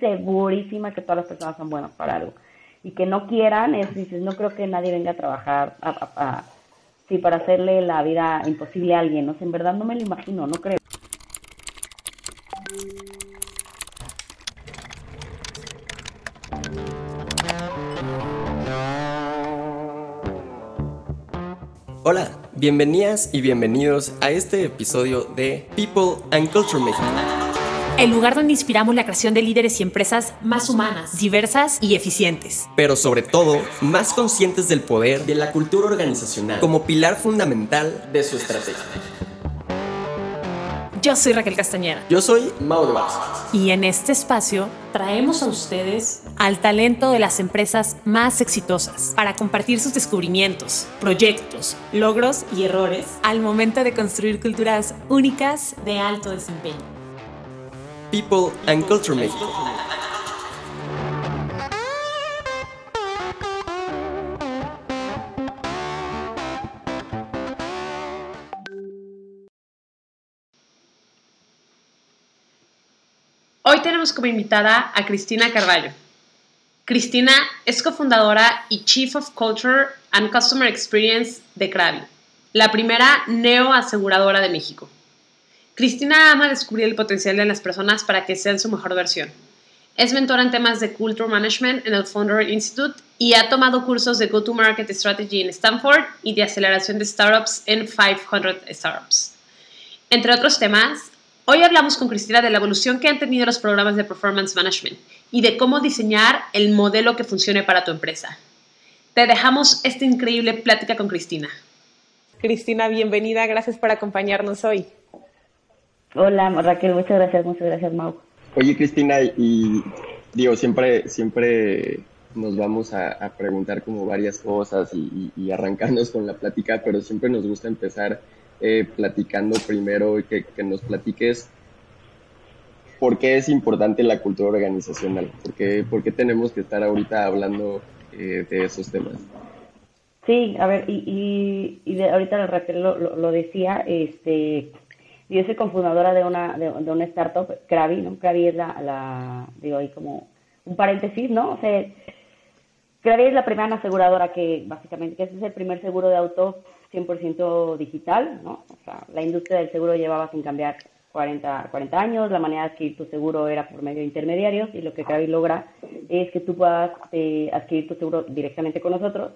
segurísima que todas las personas son buenas para algo. Y que no quieran, es, dices, no creo que nadie venga a trabajar a, sí, para hacerle la vida imposible a alguien. ¿no? en verdad no me lo imagino, no creo. Hola, bienvenidas y bienvenidos a este episodio de People and Culture México. El lugar donde inspiramos la creación de líderes y empresas más humanas, diversas y eficientes. Pero sobre todo, más conscientes del poder de la cultura organizacional como pilar fundamental de su estrategia. Yo soy Raquel Castañeda. Yo soy Mauro Vázquez. Y en este espacio traemos a ustedes al talento de las empresas más exitosas para compartir sus descubrimientos, proyectos, logros y errores al momento de construir culturas únicas de alto desempeño. People and Culture México. Hoy tenemos como invitada a Cristina Carballo. Cristina es cofundadora y Chief of Culture and Customer Experience de Krabi, la primera neo-aseguradora de México. Cristina ama descubrir el potencial de las personas para que sean su mejor versión. Es mentora en temas de Culture Management en el Founder Institute y ha tomado cursos de Go-to-Market Strategy en Stanford y de aceleración de startups en 500 Startups. Entre otros temas, Hoy hablamos con Cristina de la evolución que han tenido los programas de performance management y de cómo diseñar el modelo que funcione para tu empresa. Te dejamos esta increíble plática con Cristina. Cristina, bienvenida, gracias por acompañarnos hoy. Hola Raquel, muchas gracias, muchas gracias Mau. Oye Cristina, y digo, siempre, siempre nos vamos a, preguntar como varias cosas y, arrancarnos con la plática, pero siempre nos gusta empezar eh, platicando primero y que, nos platiques por qué es importante la cultura organizacional, por qué, por qué tenemos que estar ahorita hablando eh, de esos temas. Sí, a ver, y, y, de, ahorita Raquel lo, lo, decía, este, yo soy cofundadora de una, de, una startup, Krabi, ¿no? Krabi es la, digo ahí como un paréntesis, ¿no? O sea, Krabi es la primera aseguradora que básicamente, que es el primer seguro de auto 100% digital, ¿no? O sea, la industria del seguro llevaba sin cambiar 40, 40 años, la manera de adquirir tu seguro era por medio de intermediarios y lo que Krabi logra es que tú puedas eh, adquirir tu seguro directamente con nosotros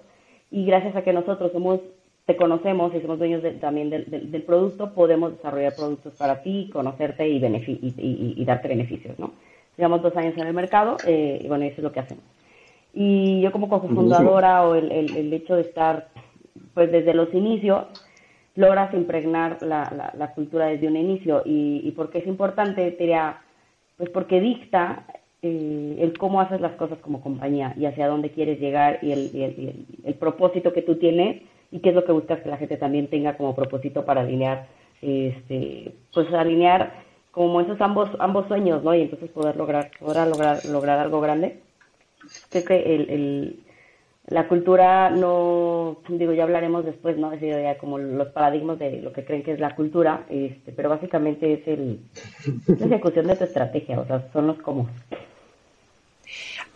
y gracias a que nosotros somos te conocemos y somos dueños también del, del, producto, podemos desarrollar productos para ti, conocerte y, y, y, darte beneficios, ¿no? Llevamos dos años en el mercado eh, y bueno, eso es lo que hacemos. Y yo como cofundadora o el, el, el hecho de estar pues desde los inicios logras impregnar la, la, cultura desde un inicio. Y, y porque es importante, diría, pues porque dicta eh, el cómo haces las cosas como compañía y hacia dónde quieres llegar y el, el, el, propósito que tú tienes y qué es lo que buscas que la gente también tenga como propósito para alinear, este, pues alinear como esos ambos ambos sueños, ¿no? Y entonces poder lograr, poder lograr, lograr algo grande. Creo que el, la cultura no, digo, ya hablaremos después, ¿no? Es ya como los paradigmas de lo que creen que es la cultura, este, pero básicamente es el, la ejecución de tu estrategia, o sea, son los cómo.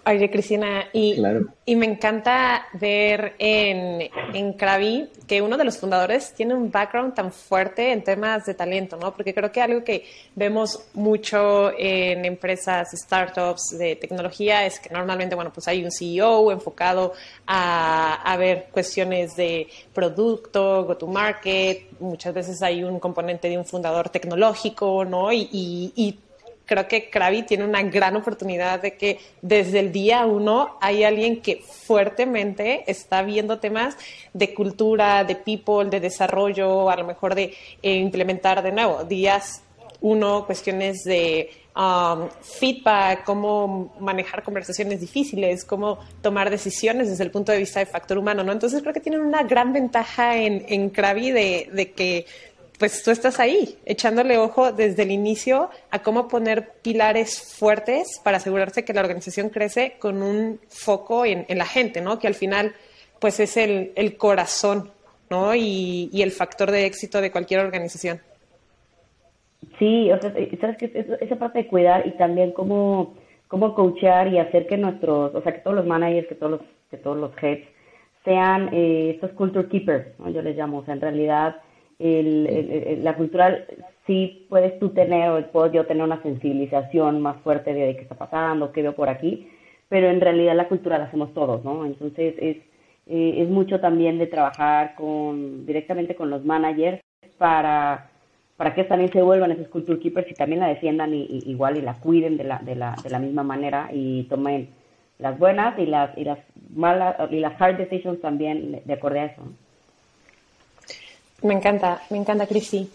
Oye, Cristina, y, y me encanta ver en, en Krabi que uno de los fundadores tiene un background tan fuerte en temas de talento, ¿no? Porque creo que algo que vemos mucho en empresas, startups de tecnología es que normalmente, bueno, pues hay un CEO enfocado a, a ver cuestiones de producto, go to market, muchas veces hay un componente de un fundador tecnológico, ¿no? Y, y, y creo que Krabi tiene una gran oportunidad de que desde el día uno hay alguien que fuertemente está viendo temas de cultura, de people, de desarrollo, a lo mejor de eh, implementar de nuevo días uno, cuestiones de um, feedback, cómo manejar conversaciones difíciles, cómo tomar decisiones desde el punto de vista de factor humano, ¿no? Entonces creo que tienen una gran ventaja en, en Krabi de, de que pues tú estás ahí, echándole ojo desde el inicio a cómo poner pilares fuertes para asegurarse que la organización crece con un foco en, la gente, ¿no? Que al final, pues es el, corazón, ¿no? Y, el factor de éxito de cualquier organización. Sí, o sea, sabes que esa parte de cuidar y también cómo cómo coachar y hacer que nuestros, o sea, que todos los managers, que todos los, que todos los heads sean eh, estos culture keepers, yo les llamo, o sea, en realidad el, la cultura sí puedes tú tener o puedo yo tener una sensibilización más fuerte de qué está pasando, qué veo por aquí, pero en realidad la cultura la hacemos todos, ¿no? Entonces es, eh, es mucho también de trabajar con directamente con los managers para para que también se vuelvan esos culture keepers y también la defiendan y, igual y la cuiden de la, de la, de la misma manera y tomen las buenas y las y las malas y las hard decisions también de acuerdo a eso. Me encanta, me encanta, Cristi.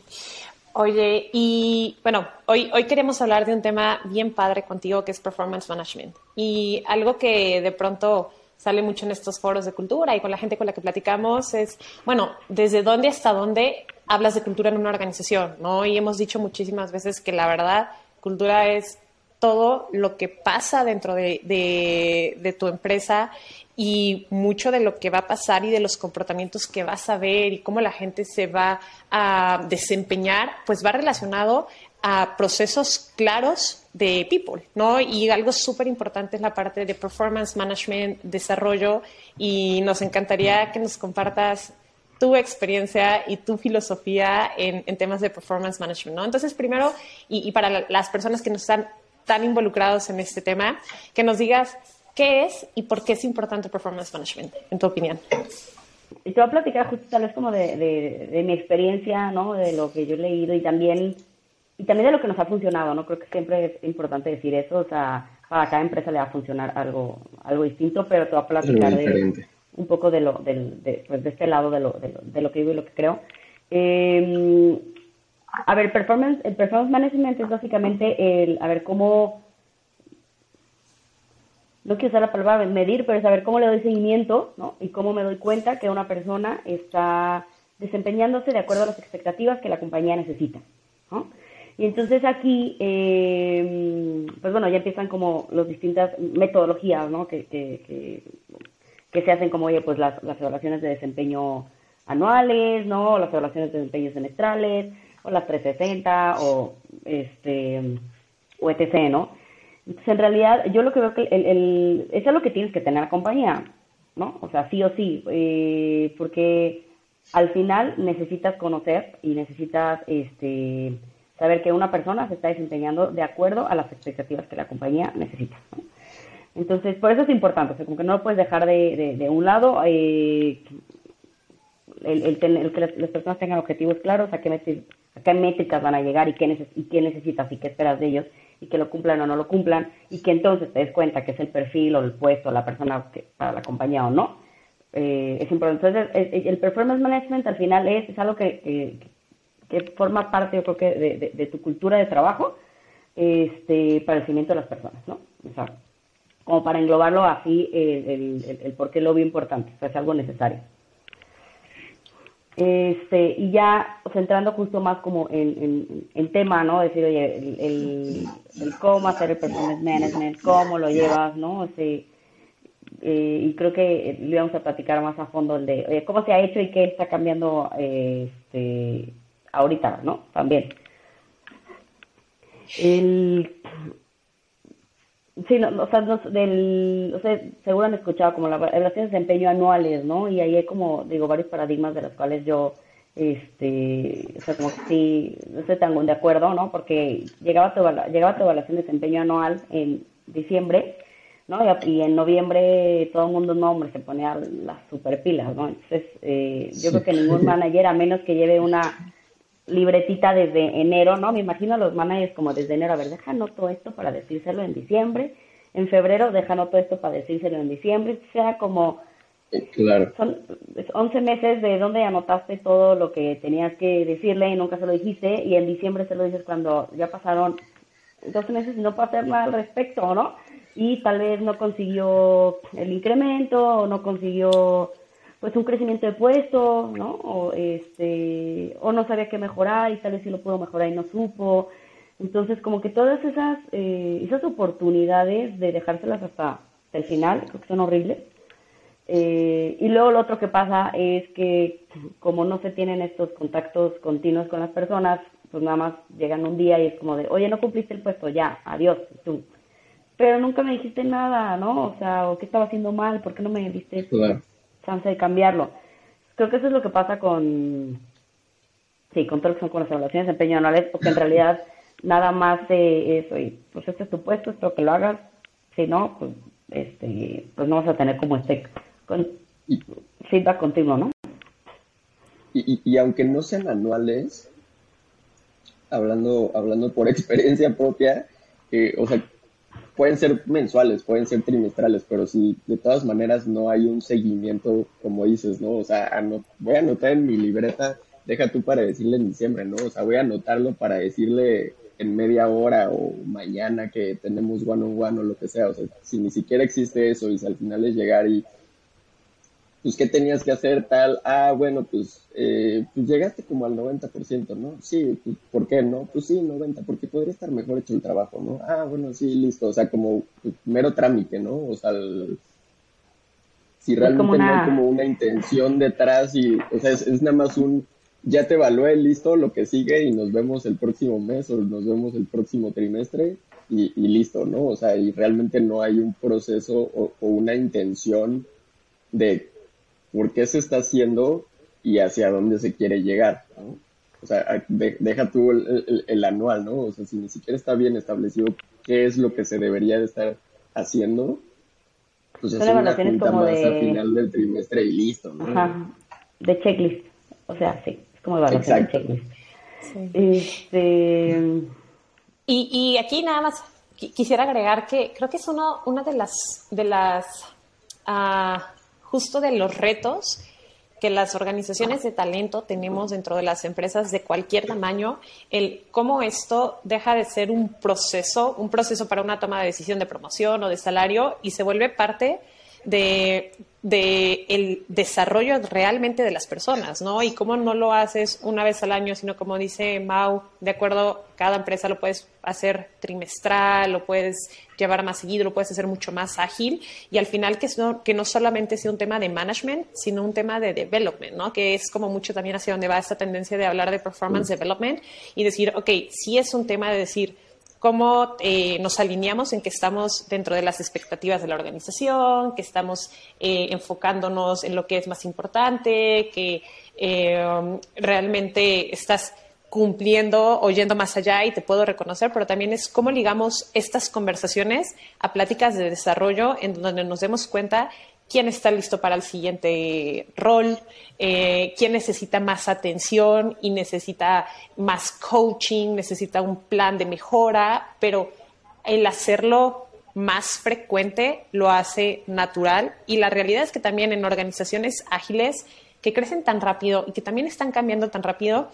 Oye, y bueno, hoy, hoy queremos hablar de un tema bien padre contigo que es performance management. Y algo que de pronto sale mucho en estos foros de cultura y con la gente con la que platicamos es, bueno, desde dónde hasta dónde hablas de cultura en una organización, ¿no? Y hemos dicho muchísimas veces que la verdad, cultura es todo lo que pasa dentro de, tu empresa y mucho de lo que va a pasar y de los comportamientos que vas a ver y cómo la gente se va a desempeñar, pues va relacionado a procesos claros de people, ¿no? Y algo súper importante es la parte de performance management, desarrollo, y nos encantaría que nos compartas tu experiencia y tu filosofía en, temas de performance management, ¿no? Entonces, primero, y, para las personas que no están tan involucrados en este tema, que nos digas qué es y por qué es importante performance management, en tu opinión. Y te voy a platicar justo tal vez como de, de mi experiencia, ¿no? De lo que yo he leído y también y también de lo que nos ha funcionado, ¿no? Creo que siempre es importante decir eso, o sea, para cada empresa le va a funcionar algo, algo distinto, pero te voy a platicar de, un poco de, lo, de, pues de este lado de lo, de, lo, de lo que vivo y lo que creo. Eh, a ver, performance, el performance management es básicamente el, a ver, cómo, no quiero usar la palabra medir, pero es saber cómo le doy seguimiento, ¿no? Y cómo me doy cuenta que una persona está desempeñándose de acuerdo a las expectativas que la compañía necesita, ¿no? Y entonces aquí, eh, pues bueno, ya empiezan como las distintas metodologías, ¿no? Que, que, que, se hacen como, oye, pues las, las evaluaciones de desempeño anuales, ¿no? Las evaluaciones de desempeño semestrales, o las 360, o este, o etc., ¿no? Entonces, en realidad, yo lo que veo que el, el, eso es lo que tienes que tener la compañía, ¿no? O sea, sí o sí, eh, porque al final necesitas conocer y necesitas, este, saber que una persona se está desempeñando de acuerdo a las expectativas que la compañía necesita. Entonces, por eso es importante, o sea, como que no lo puedes dejar de, de, un lado, eh, el, que las, personas tengan objetivos claros, a qué, a qué métricas van a llegar y qué, y qué necesitas y qué esperas de ellos, y que lo cumplan o no lo cumplan, y que entonces te des cuenta que es el perfil o el puesto, la persona que, para la compañía o no. Eh, es importante. Entonces, el, performance management al final es, es algo que, que forma parte, yo creo que, de, tu cultura de trabajo este, para el cimiento de las personas, ¿no? O sea, como para englobarlo así, el, el, por qué lo veo importante, o sea, es algo necesario. Este, y ya centrando justo más como en, el tema, ¿no? Decir, oye, el, cómo hacer el performance management, cómo lo llevas, ¿no? Eh, y creo que lo íbamos a platicar más a fondo el de oye, cómo se ha hecho y qué está cambiando este, ahorita, ¿no? También. El, sí, no, o sea, del, o sea, seguro han escuchado como las evaluaciones de desempeño anuales, ¿no? Y ahí hay como, digo, varios paradigmas de los cuales yo, este, o sea, como que sí, no estoy tan de acuerdo, ¿no? Porque llegaba tu, llegaba tu evaluación de desempeño anual en diciembre, ¿no? Y, en noviembre todo el mundo, no, hombre, se ponía las super pilas, ¿no? Entonces, eh, yo creo que ningún manager, a menos que lleve una libretita desde enero, ¿no? Me imagino a los managers como desde enero, a ver, deja todo esto para decírselo en diciembre, en febrero deja todo esto para decírselo en diciembre, sea como... Claro. Son 11 meses de donde anotaste todo lo que tenías que decirle y nunca se lo dijiste y en diciembre se lo dices cuando ya pasaron 12 meses y no puede hacer nada al respecto, ¿no? Y tal vez no consiguió el incremento o no consiguió pues un crecimiento de puesto, ¿no? O, este, o no sabía qué mejorar y tal vez sí lo pudo mejorar y no supo. Entonces, como que todas esas, eh, esas oportunidades de dejárselas hasta el final, creo que son horribles. Eh, y luego lo otro que pasa es que como no se tienen estos contactos continuos con las personas, pues nada más llegan un día y es como de, oye, no cumpliste el puesto, ya, adiós, tú. pero nunca me dijiste nada, ¿no? O sea, o qué estaba haciendo mal, ¿por qué no me diste chance de cambiarlo? Creo que eso es lo que pasa con, sí, con todo lo que son con las evaluaciones de desempeño anuales, porque en realidad nada más de eso, y pues este es tu puesto, espero que lo hagas, si no, pues, este, pues no vas a tener como este con, feedback continuo, ¿no? Y, y, aunque no sean anuales, hablando, hablando por experiencia propia, eh, o sea, pueden ser mensuales, pueden ser trimestrales, pero si de todas maneras no hay un seguimiento, como dices, ¿no? O sea, voy a anotar en mi libreta, deja tú para decirle en diciembre, ¿no? O sea, voy a anotarlo para decirle en media hora o mañana que tenemos one on one o lo que sea. O sea, si ni siquiera existe eso y si al final es llegar y pues, ¿qué tenías que hacer tal? Ah, bueno, pues, eh, pues llegaste como al 90%, ¿no? Sí, pues, ¿por qué no? Pues sí, 90, porque podría estar mejor hecho el trabajo, ¿no? Ah, bueno, sí, listo, o sea, como pues, mero trámite, ¿no? O sea, si realmente no hay como una intención detrás y, o sea, es, nada más un, ya te evalué, listo, lo que sigue y nos vemos el próximo mes o nos vemos el próximo trimestre y, listo, ¿no? O sea, y realmente no hay un proceso o, o una intención de por qué se está haciendo y hacia dónde se quiere llegar, ¿no? O sea, deja tú el, anual, ¿no? O sea, si ni siquiera está bien establecido qué es lo que se debería de estar haciendo, pues es una junta más al final del trimestre y listo, ¿no? Ajá, de checklist. O sea, sí, es como evaluación de checklist. Este... Y, y aquí nada más quisiera agregar que creo que es uno, una de las, de las uh, justo de los retos que las organizaciones de talento tenemos dentro de las empresas de cualquier tamaño, el cómo esto deja de ser un proceso, un proceso para una toma de decisión de promoción o de salario y se vuelve parte de de el desarrollo realmente de las personas, ¿no? Y cómo no lo haces una vez al año, sino como dice Mau, de acuerdo, cada empresa lo puedes hacer trimestral, lo puedes llevar más seguido, lo puedes hacer mucho más ágil y al final que no, que no solamente sea un tema de management, sino un tema de development, ¿no? Que es como mucho también hacia donde va esta tendencia de hablar de performance mm. development y decir, ok, sí es un tema de decir, cómo eh, nos alineamos en que estamos dentro de las expectativas de la organización, que estamos eh, enfocándonos en lo que es más importante, que eh, realmente estás cumpliendo o yendo más allá y te puedo reconocer, pero también es cómo ligamos estas conversaciones a pláticas de desarrollo en donde nos demos cuenta quién está listo para el siguiente rol, eh, quién necesita más atención y necesita más coaching, necesita un plan de mejora, pero el hacerlo más frecuente lo hace natural. Y la realidad es que también en organizaciones ágiles que crecen tan rápido y que también están cambiando tan rápido,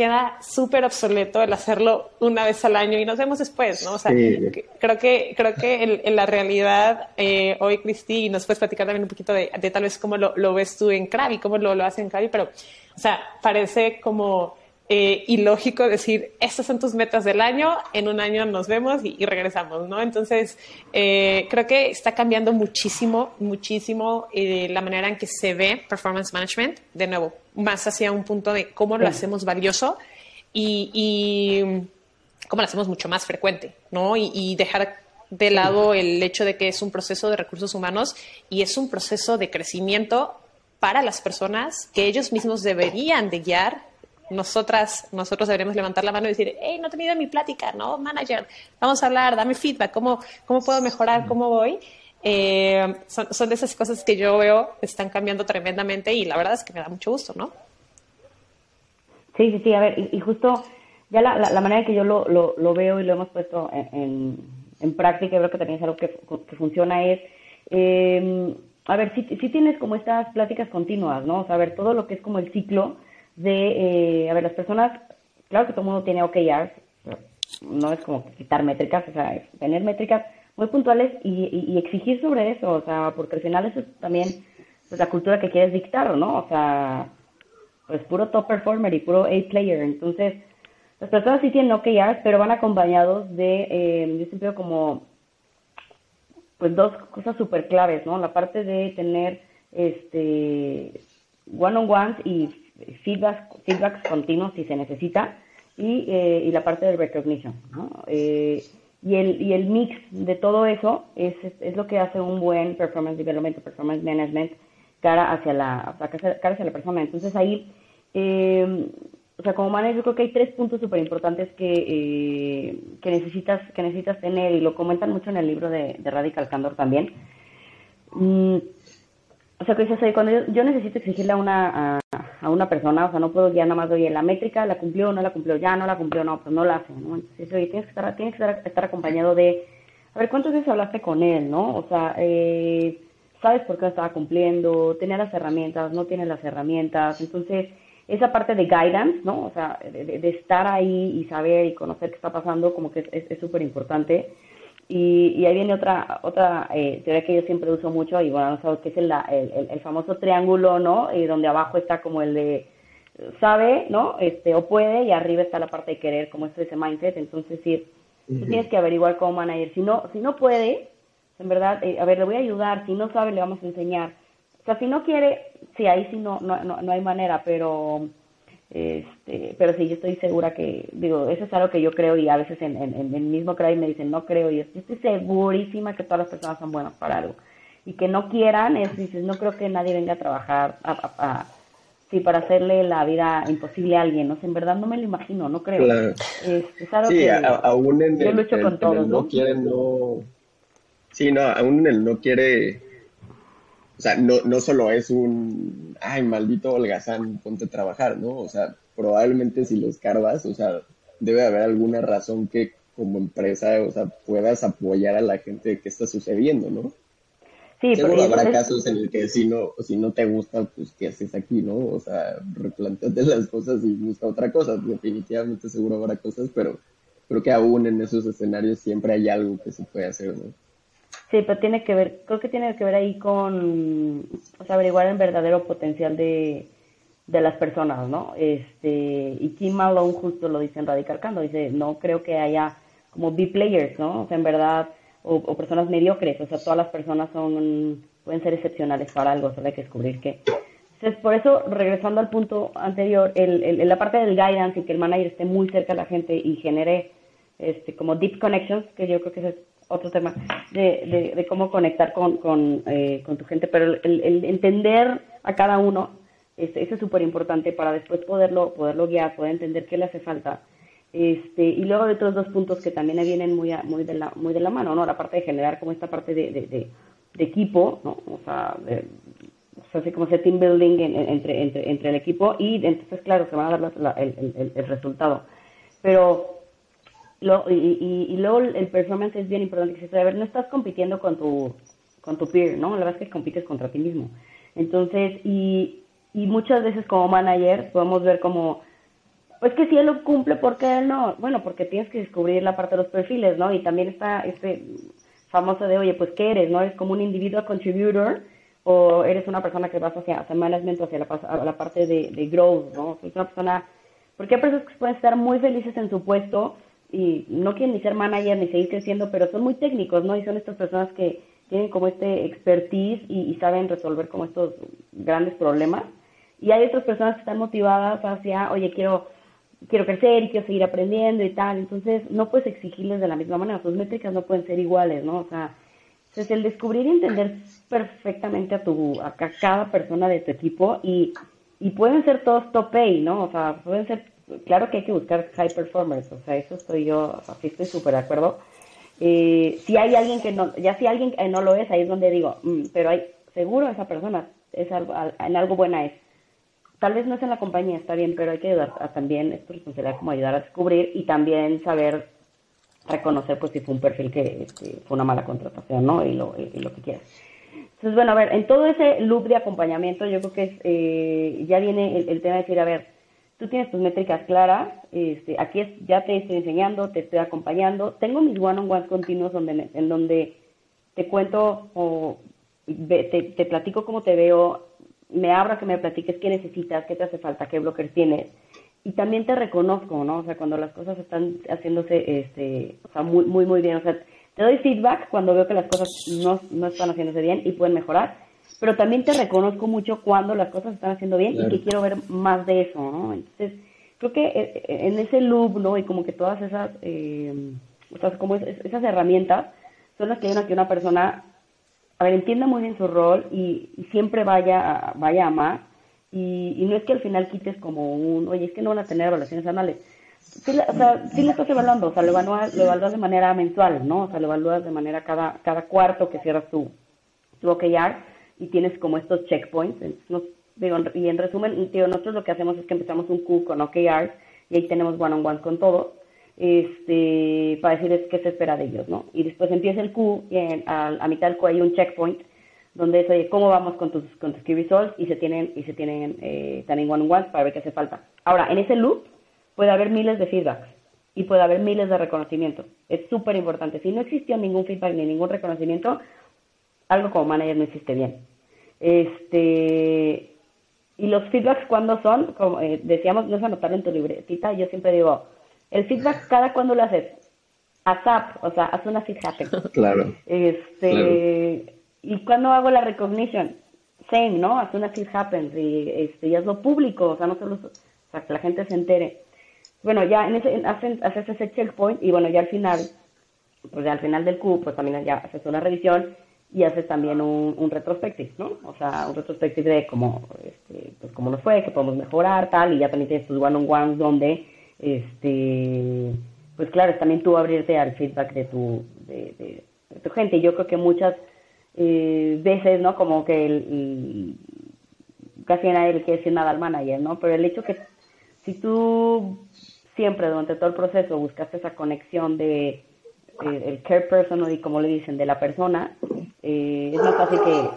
queda súper obsoleto el hacerlo una vez al año y nos vemos después, ¿no? O sea, creo que, creo que en, la realidad, eh, hoy Cristi, nos puedes platicar también un poquito de, tal vez cómo lo, lo, ves tú en Krabi, cómo lo, lo haces en Krabi, pero, o sea, parece como eh, ilógico decir, estas son tus metas del año, en un año nos vemos y, regresamos, ¿no? Entonces, eh, creo que está cambiando muchísimo, muchísimo eh, la manera en que se ve performance management, de nuevo, más hacia un punto de cómo lo hacemos valioso y, y cómo lo hacemos mucho más frecuente, ¿no? Y, y dejar de lado el hecho de que es un proceso de recursos humanos y es un proceso de crecimiento para las personas que ellos mismos deberían de guiar nosotras, nosotros deberíamos levantar la mano y decir, hey, no he tenido mi plática, ¿no? Manager, vamos a hablar, dame feedback, ¿cómo, cómo puedo mejorar, cómo voy? Eh, son, son, de esas cosas que yo veo están cambiando tremendamente y la verdad es que me da mucho gusto, ¿no? Sí, sí, sí, a ver, y, justo ya la, la, manera que yo lo, lo, veo y lo hemos puesto en, en, práctica, creo que también es algo que, que funciona, es, eh, a ver, si, si tienes como estas pláticas continuas, ¿no? O sea, ver, todo lo que es como el ciclo, de, eh, a ver, las personas, claro que todo mundo tiene OKRs, no es como quitar métricas, o sea, tener métricas muy puntuales y, exigir sobre eso, o sea, porque al final eso es también pues, la cultura que quieres dictar, ¿no? O sea, pues puro top performer y puro A player, entonces las personas sí tienen OKRs, pero van acompañados de, eh, yo siempre como, pues dos cosas súper claves, ¿no? La parte de tener, este, one-on-ones y feedback, feedbacks continuos si se necesita y, eh, y la parte del recognition. ¿no? Eh, y el, y el mix de todo eso es, es, lo que hace un buen performance development performance management cara hacia la, cara hacia la persona. Entonces ahí, eh, o sea, como manager yo creo que hay tres puntos súper importantes que, eh, que, necesitas, que necesitas tener y lo comentan mucho en el libro de, Radical Candor también. Mm, o sea, que dices, cuando yo, necesito exigirle a una, a, una persona, o sea, no puedo ya nada más, oye, la métrica la cumplió, no la cumplió, ya no la cumplió, no, pues no la hace, ¿no? Entonces, oye, tienes que estar, tienes que estar, acompañado de, a ver, ¿cuántas veces hablaste con él, no? O sea, eh, ¿sabes por qué estaba cumpliendo? ¿Tenía las herramientas? ¿No tiene las herramientas? Entonces, esa parte de guidance, ¿no? O sea, de, estar ahí y saber y conocer qué está pasando, como que es súper importante. Y, ahí viene otra otra eh, teoría que yo siempre uso mucho, y bueno, no que es el, el, famoso triángulo, ¿no? Y donde abajo está como el de sabe, ¿no? Este, o puede, y arriba está la parte de querer, como esto ese mindset. Entonces, sí, tienes que averiguar cómo manager. Si no, si no puede, en verdad, eh, a ver, le voy a ayudar. Si no sabe, le vamos a enseñar. O sea, si no quiere, sí, ahí sí no, no, no, no hay manera, pero este, pero sí, yo estoy segura que, digo, eso es algo que yo creo y a veces en, en, el mismo crowd me dicen, no creo, y yo estoy segurísima que todas las personas son buenas para algo. Y que no quieran, es, dices, no creo que nadie venga a trabajar a, sí, para hacerle la vida imposible a alguien, ¿no? en verdad no me lo imagino, no creo. Es, algo que aún en yo lucho con todos, ¿no? no... Sí, no, aún en el no quiere o sea, no, no solo es un, ay, maldito holgazán, ponte a trabajar, ¿no? O sea, probablemente si lo escarbas, o sea, debe haber alguna razón que como empresa, o sea, puedas apoyar a la gente que está sucediendo, ¿no? Sí, Seguro habrá casos en el que si no, si no te gusta, pues qué haces aquí, ¿no? O sea, replanteate las cosas y busca otra cosa. Definitivamente seguro habrá cosas, pero creo que aún en esos escenarios siempre hay algo que se puede hacer, ¿no? Sí, pero tiene que ver, creo que tiene que ver ahí con, o sea, averiguar el verdadero potencial de, de las personas, ¿no? Este, y Kim Malone justo lo dice en Radical Cando, dice, no creo que haya como B-players, ¿no? O sea, en verdad, o, personas mediocres, o sea, todas las personas son, pueden ser excepcionales para algo, solo hay que descubrir qué. Entonces, por eso, regresando al punto anterior, el, el, la parte del guidance y que el manager esté muy cerca de la gente y genere este, como deep connections, que yo creo que es otro tema de, de, cómo conectar con, con, eh, con, tu gente, pero el, entender a cada uno, este, es súper importante para después poderlo, poderlo guiar, poder entender qué le hace falta. Este, y luego de otros dos puntos que también vienen muy, muy, de la, muy de la mano, ¿no? La parte de generar como esta parte de, de, de, equipo, ¿no? O sea, así como ese team building entre, entre, entre el equipo y entonces, claro, se van a dar el, el, el resultado. Pero lo, y, y, luego el performance es bien importante. Que a ver, no estás compitiendo con tu, con tu peer, ¿no? La verdad es que compites contra ti mismo. Entonces, y, y muchas veces como manager podemos ver como, pues que si él lo cumple, ¿por qué él no? Bueno, porque tienes que descubrir la parte de los perfiles, ¿no? Y también está este famoso de, oye, pues ¿qué eres? ¿No? ¿Eres como un individual contributor o eres una persona que vas hacia, hacia management, hacia la, la parte de, de growth, ¿no? Es una persona, porque hay personas que pueden estar muy felices en su puesto, y no quieren ni ser manager ni seguir creciendo, pero son muy técnicos, ¿no? Y son estas personas que tienen como este expertise y, saben resolver como estos grandes problemas. Y hay otras personas que están motivadas hacia, oye, quiero quiero crecer y quiero seguir aprendiendo y tal. Entonces, no puedes exigirles de la misma manera. Sus métricas no pueden ser iguales, ¿no? O sea, es el descubrir y entender perfectamente a tu a cada persona de tu equipo y, y pueden ser todos top ¿no? O sea, pueden ser claro que hay que buscar high performers, o sea, eso estoy yo, así estoy súper de acuerdo. Eh, si hay alguien que no, ya si alguien no lo es, ahí es donde digo, mm, pero hay, seguro esa persona es algo, en algo buena es. Tal vez no es en la compañía, está bien, pero hay que ayudar a, también, es tu responsabilidad como ayudar a descubrir y también saber reconocer pues si fue un perfil que fue una mala contratación, ¿no? Y lo, y lo que quieras. Entonces, bueno, a ver, en todo ese loop de acompañamiento, yo creo que es, eh, ya viene el, el tema de decir, a ver, tú tienes tus métricas claras, este, aquí es, ya te estoy enseñando, te estoy acompañando. Tengo mis one-on-ones continuos donde, en donde te cuento o te, te, platico cómo te veo, me abro a que me platiques qué necesitas, qué te hace falta, qué blockers tienes. Y también te reconozco, ¿no? O sea, cuando las cosas están haciéndose, este, o sea, muy, muy, muy bien. O sea, te doy feedback cuando veo que las cosas no, no están haciéndose bien y pueden mejorar pero también te reconozco mucho cuando las cosas están haciendo bien y que quiero ver más de eso, ¿no? Entonces, creo que eh, eh, en ese loop, ¿no? Y como que todas esas, eh, o sea, como esas herramientas son las que ayudan a que una persona, a ver, entienda muy bien su rol y, siempre vaya, vaya a más. Y, y, no es que al final quites como un, oye, es que no van a tener evaluaciones anuales. Sí, o sea, sí lo estás evaluando, o sea, lo evalúas, lo evalúas de manera mensual, ¿no? O sea, lo evalúas de manera cada, cada cuarto que cierras tu, tu OKR y tienes como estos checkpoints. digo, y en resumen, tío, nosotros lo que hacemos es que empezamos un Q con OKR y ahí tenemos one-on-one con todos este, para decirles qué se espera de ellos, ¿no? Y después empieza el Q y a, mitad del Q hay un checkpoint donde es, oye, ¿cómo vamos con tus, con tus key results? Y se tienen, y se tienen eh, también one-on-ones para ver qué hace falta. Ahora, en ese loop puede haber miles de feedbacks y puede haber miles de reconocimientos. Es súper importante. Si no existió ningún feedback ni ningún reconocimiento, algo como manager no existe bien. Este, y los feedbacks cuando son, como eh, decíamos, no es anotarlo en tu libretita, yo siempre digo, el feedback cada cuando lo haces, ASAP, o sea, haz una feed happen. Claro. Este, y cuando hago la recognition, same, ¿no? Haz una feed happen y, este, y hazlo público, o sea, no solo, o sea, que la gente se entere. Bueno, ya en ese, haces ese checkpoint y bueno, ya al final, pues ya al final del Q, pues también ya haces una revisión y haces también un, un retrospective, ¿no? O sea, un retrospective de cómo, este, pues cómo nos fue, qué podemos mejorar, tal, y ya también tienes tus one-on-ones donde, este, pues claro, es también tú abrirte al feedback de tu, de, tu gente. Yo creo que muchas eh, veces, ¿no? Como que el, casi nadie le quiere decir nada al manager, ¿no? Pero el hecho que si tú siempre durante todo el proceso buscaste esa conexión de eh, el care person y como le dicen de la persona eh, es más fácil que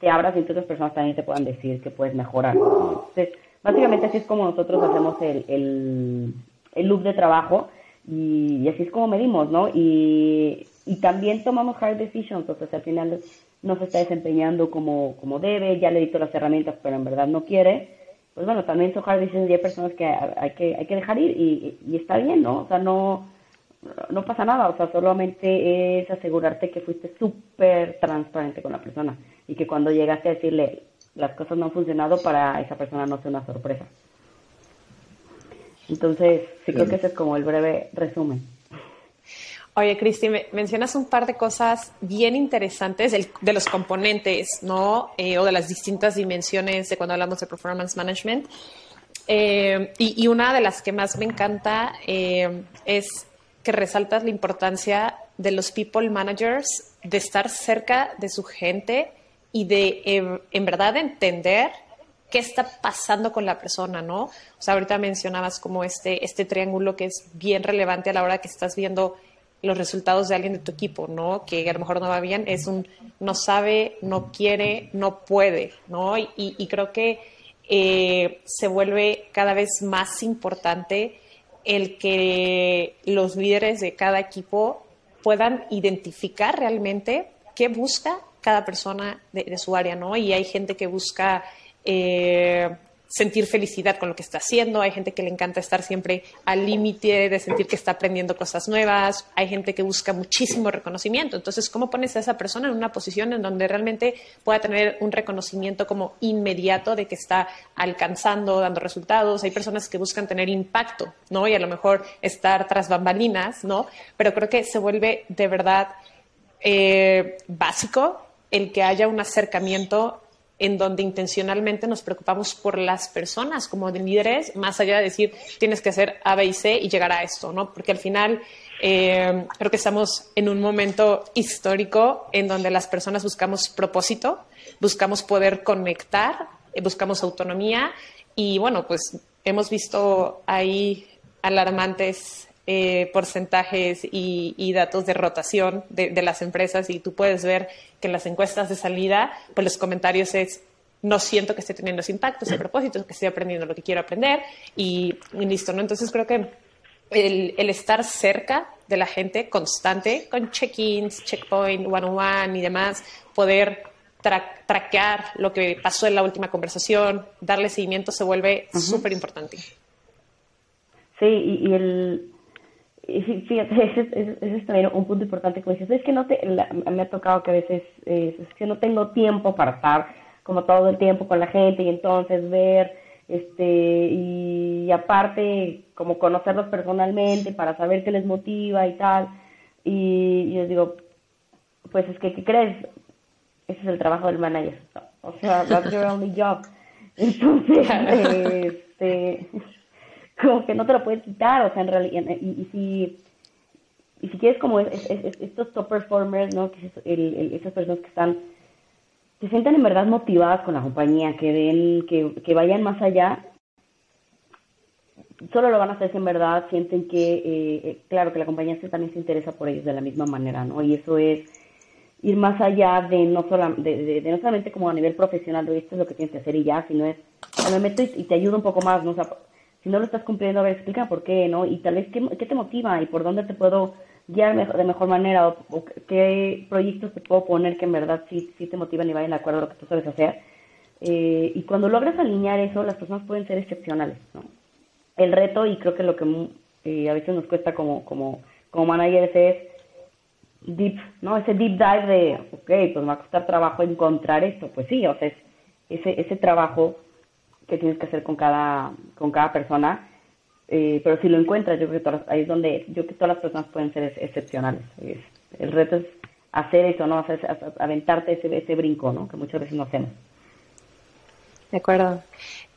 te abras y otras personas también te puedan decir que puedes mejorar. Entonces, básicamente así es como nosotros hacemos el, el, el loop de trabajo y, así es como medimos, ¿no? Y, y también tomamos hard decisions, entonces al final no se está desempeñando como, como debe, ya le edito las herramientas, pero en verdad no quiere. Pues bueno, también son hard decisions y hay personas que hay que, hay que dejar ir y, y está bien, ¿no? O sea, no, no pasa nada, o sea, solamente es asegurarte que fuiste súper transparente con la persona y que cuando llegaste a decirle las cosas no han funcionado para esa persona no sea una sorpresa. Entonces, sí creo que ese es como el breve resumen. Oye, Cristi, mencionas un par de cosas bien interesantes de los componentes, ¿no? Eh, o de las distintas dimensiones de cuando hablamos de performance management. Eh, y, una de las que más me encanta eh, es que resaltas la importancia de los people managers, de estar cerca de su gente y de em, en verdad entender qué está pasando con la persona, ¿no? O sea, ahorita mencionabas como este, este triángulo que es bien relevante a la hora que estás viendo los resultados de alguien de tu equipo, ¿no? Que a lo mejor no va bien, es un no sabe, no quiere, no puede, ¿no? Y, creo que eh, se vuelve cada vez más importante el que los líderes de cada equipo puedan identificar realmente qué busca cada persona de, su área, ¿no? Y hay gente que busca eh, sentir felicidad con lo que está haciendo, hay gente que le encanta estar siempre al límite de sentir que está aprendiendo cosas nuevas, hay gente que busca muchísimo reconocimiento. Entonces, ¿cómo pones a esa persona en una posición en donde realmente pueda tener un reconocimiento como inmediato de que está alcanzando, dando resultados? Hay personas que buscan tener impacto, ¿no? Y a lo mejor estar tras bambalinas, ¿no? Pero creo que se vuelve de verdad eh, básico el que haya un acercamiento en donde intencionalmente nos preocupamos por las personas como de líderes, más allá de decir tienes que hacer A, B y C y llegar a esto, ¿no? Porque al final eh, creo que estamos en un momento histórico en donde las personas buscamos propósito, buscamos poder conectar, eh, buscamos autonomía y bueno, pues hemos visto ahí alarmantes eh, porcentajes y, datos de rotación de, de, las empresas y tú puedes ver que en las encuestas de salida, pues los comentarios es no siento que esté teniendo ese impacto, ese propósito, que estoy aprendiendo lo que quiero aprender y, listo, ¿no? Entonces creo que el, el, estar cerca de la gente constante con check-ins, checkpoint, one-on-one y demás, poder traquear lo que pasó en la última conversación, darle seguimiento se vuelve súper importante. Sí, y, y el, y fíjate, ese, es también un punto importante que me dices, es que no te, me ha tocado que a veces es que no tengo tiempo para estar como todo el tiempo con la gente y entonces ver, este, y, aparte como conocerlos personalmente para saber qué les motiva y tal. Y yo digo, pues es que, ¿qué crees? Ese es el trabajo del manager. O sea, that's your only job. Entonces, este, como que no te lo puedes quitar, o sea, en realidad, y, y si y si quieres como estos top performers, ¿no? Que esas personas que están, se sientan en verdad motivadas con la compañía, que ven, que, que vayan más allá, solo lo van a hacer si en verdad sienten que, eh, eh, claro, que la compañía también se interesa por ellos de la misma manera, ¿no? Y eso es ir más allá de no, solo, de, no solamente como a nivel profesional, de esto es lo que tienes que hacer y ya, sino es, me meto y, te ayudo un poco más, ¿no? O sea, si no lo estás cumpliendo, a ver, explica por qué, ¿no? Y tal vez qué, qué te motiva y por dónde te puedo guiar de mejor manera o, qué proyectos te puedo poner que en verdad sí, sí te motivan y vayan de acuerdo a lo que tú sabes hacer. Eh, y cuando logras alinear eso, las personas pueden ser excepcionales, ¿no? El reto, y creo que lo que eh, a veces nos cuesta como, como, como managers es deep, ¿no? Ese deep dive de, ok, pues me va a costar trabajo encontrar esto. Pues sí, o sea, es ese, ese trabajo que tienes que hacer con cada, con cada persona eh, pero si lo encuentras, yo creo que ahí es donde yo creo que todas las personas pueden ser excepcionales. el reto es hacer eso, ¿no? Aventarte ese, ese brinco, ¿no? Que muchas veces no hacemos. De acuerdo.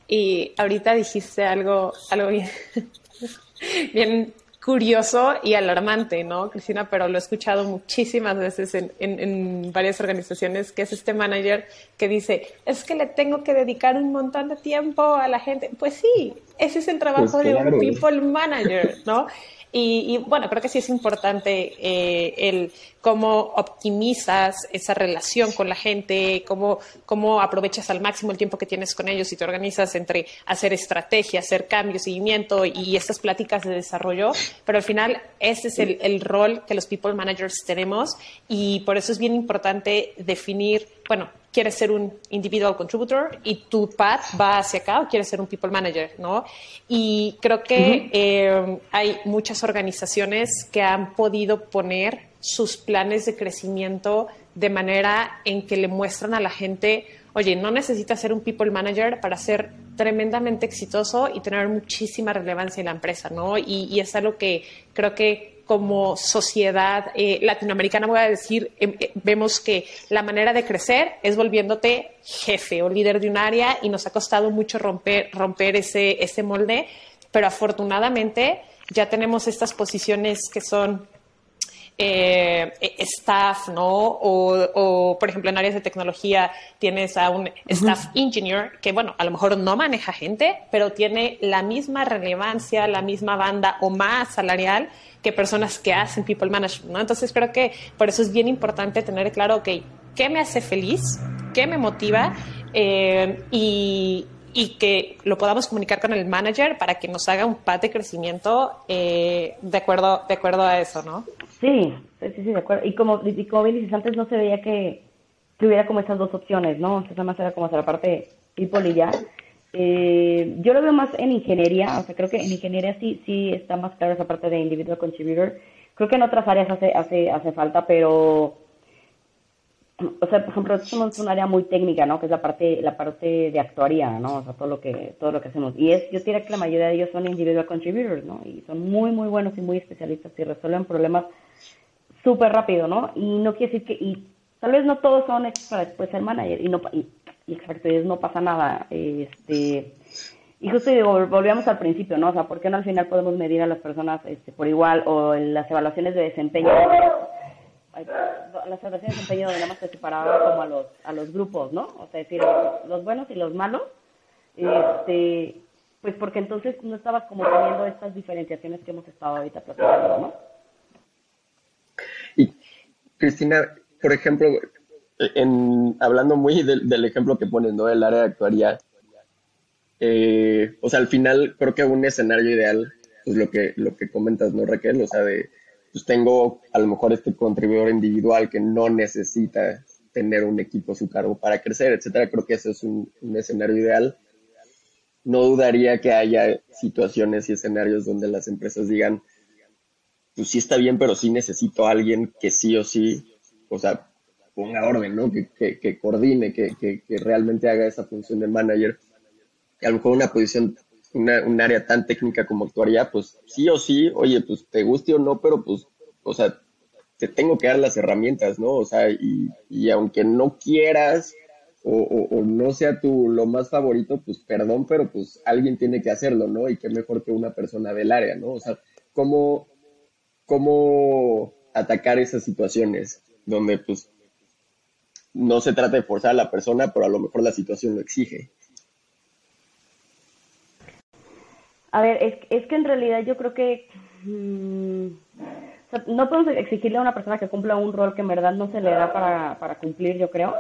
Y ahorita dijiste algo, algo bien, bien curioso y alarmante, ¿no, Cristina? Pero lo he escuchado muchísimas veces en, en, varias organizaciones, que es este manager que dice, es que le tengo que dedicar un montón de tiempo a la gente. Pues sí, ese es el trabajo pues de un people manager, ¿no? Y, bueno, creo que sí es importante eh, el cómo optimizas esa relación con la gente, cómo, cómo aprovechas al máximo el tiempo que tienes con ellos y te organizas entre hacer estrategia, hacer cambio, seguimiento y estas pláticas de desarrollo. Pero al final ese es el, el rol que los people managers tenemos y por eso es bien importante definir, bueno, quieres ser un individual contributor y tu path va hacia acá o quieres ser un people manager, ¿no? Y creo que eh, hay muchas organizaciones que han podido poner sus planes de crecimiento de manera en que le muestran a la gente, oye, no necesitas ser un people manager para ser tremendamente exitoso y tener muchísima relevancia en la empresa, ¿no? Y, y es algo que creo que como sociedad eh, latinoamericana, voy a decir, em, eh, vemos que la manera de crecer es volviéndote jefe o líder de un área y nos ha costado mucho romper, romper ese, ese molde, pero afortunadamente ya tenemos estas posiciones que son eh, staff, ¿no? O, por ejemplo, en áreas de tecnología tienes a un staff engineer que, bueno, a lo mejor no maneja gente, pero tiene la misma relevancia, la misma banda o más salarial que personas que hacen people management, ¿no? Entonces creo que por eso es bien importante tener claro, ok, ¿qué me hace feliz? ¿Qué me motiva? Eh, y, que lo podamos comunicar con el manager para que nos haga un path de crecimiento eh, de acuerdo de acuerdo a eso, ¿no? Sí, sí, sí, de acuerdo. Y como, y como bien dices, antes no se veía que, que hubiera como esas dos opciones, ¿no? Entonces, más era como hacer la parte y ya. Eh, yo lo veo más en ingeniería, o sea, creo que en ingeniería sí, sí está más claro esa parte de individual contributor. Creo que en otras áreas hace, hace, hace falta, pero, o sea, por ejemplo, somos un área muy técnica, ¿no? Que es la parte, la parte de actuaría, ¿no? O sea, todo lo que, todo lo que hacemos. Y es, yo diría que la mayoría de ellos son individual contributors, ¿no? Y son muy, muy buenos y muy especialistas y resuelven problemas súper rápido, ¿no? Y no quiere decir que, y tal vez no todos son hechos para después ser manager, y no, y y exacto, no pasa nada. Este, y justo digo, volvíamos al principio, ¿no? O sea, ¿por qué no al final podemos medir a las personas este, por igual o las evaluaciones de desempeño? Las evaluaciones de desempeño más se separaban como a los, a los grupos, ¿no? O sea, decir, los buenos y los malos. Este, pues porque entonces no estabas como teniendo estas diferenciaciones que hemos estado ahorita platicando, ¿no? Cristina, por ejemplo, en, hablando muy del, ejemplo que pones, ¿no? Del área de actuaría. Eh, o sea, al final creo que un escenario ideal, pues lo que, lo que comentas, ¿no, Raquel? O sea, de, pues tengo a lo mejor este contribuidor individual que no necesita tener un equipo a su cargo para crecer, etcétera. Creo que ese es un escenario ideal. No dudaría que haya situaciones y escenarios donde las empresas digan, pues sí está bien, pero sí necesito a alguien que sí o sí, o sea, ponga orden, ¿no? Que, que, coordine, que, que, realmente haga esa función de manager. Y a lo mejor una posición, una, un área tan técnica como actuaría, pues sí o sí, oye, pues te guste o no, pero pues, o sea, te tengo que dar las herramientas, ¿no? O sea, y, y aunque no quieras o, o, no sea tu lo más favorito, pues perdón, pero pues alguien tiene que hacerlo, ¿no? Y qué mejor que una persona del área, ¿no? O sea, ¿cómo, cómo atacar esas situaciones donde pues no se trata de forzar a la persona, pero a lo mejor la situación lo exige? A ver, es, es que en realidad yo creo que mm, no podemos exigirle a una persona que cumpla un rol que en verdad no se le da para, para cumplir, yo creo.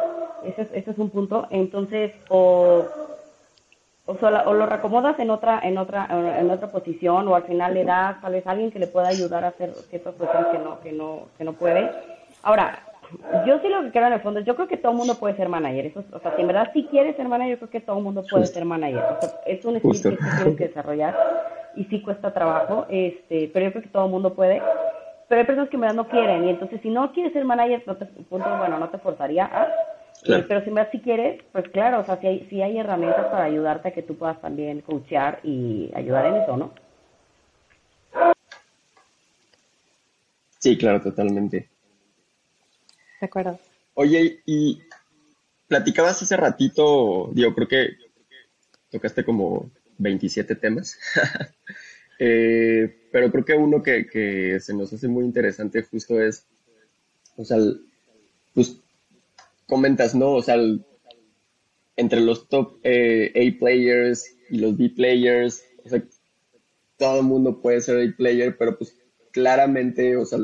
Ese es, ese es un punto. Entonces, o, o, o lo recomodas en otra, en otra, en otra posición, o al final le das tal vez a alguien que le pueda ayudar a hacer ciertas cosas que no, que no, que no puede. Ahora, yo sí lo que creo en el fondo es, yo creo que todo el mundo puede ser manager. Eso, o sea, si en verdad sí quieres ser manager, yo creo que todo el mundo puede ser manager. O sea, es un skill que tienes que desarrollar y sí cuesta trabajo, este, pero yo creo que todo el mundo puede pero hay personas que en verdad no quieren y entonces si no quieres ser manager, no te, punto, bueno, no te forzaría a, eh, pero si verdad si quieres, pues claro, o sea, si hay, si hay herramientas para ayudarte a que tú puedas también coachear y ayudar en eso, ¿no? Sí, claro, totalmente. De acuerdo. Oye, y platicabas hace ratito, digo, creo que tocaste como 27 temas. Eh, pero creo que uno que, se nos hace muy interesante justo es, o sea, pues comentas, ¿no? O sea, entre los top eh, A players y los B players, o sea, todo el mundo puede ser A player, pero pues claramente, o sea,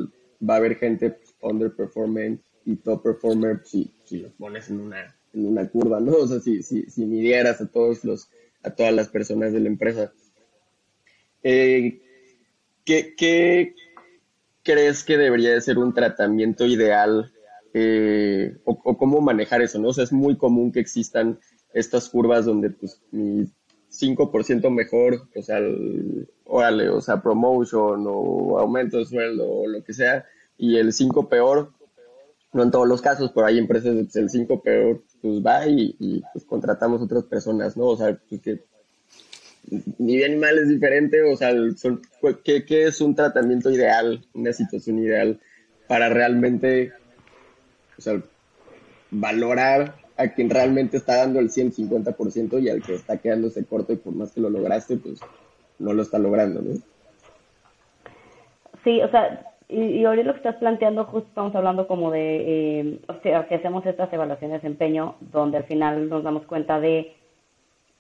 va a haber gente pues, underperforming y top performer pues, si, si los pones en una, en una curva, ¿no? O sea, si, si, si midieras a todos los, a todas las personas de la empresa. Eh, ¿qué, crees que debería de ser un tratamiento ideal eh, o, cómo manejar eso? ¿no? O sea, es muy común que existan estas curvas donde pues mi 5% mejor, o sea, órale, o sea, promotion o aumento de sueldo o lo que sea, y el 5 peor, no en todos los casos, pero hay empresas pues, el 5 peor pues va y, pues contratamos otras personas, ¿no? O sea, pues que ni bien mal es diferente, o sea, ¿qué, es un tratamiento ideal, una situación ideal para realmente, o sea, valorar a quien realmente está dando el 150% y al que está quedándose corto y por más que lo lograste, pues no lo está logrando, ¿no? Sí, o sea, y, ahorita lo que estás planteando, justo estamos hablando como de, eh, o sea, que hacemos estas evaluaciones de desempeño, donde al final nos damos cuenta de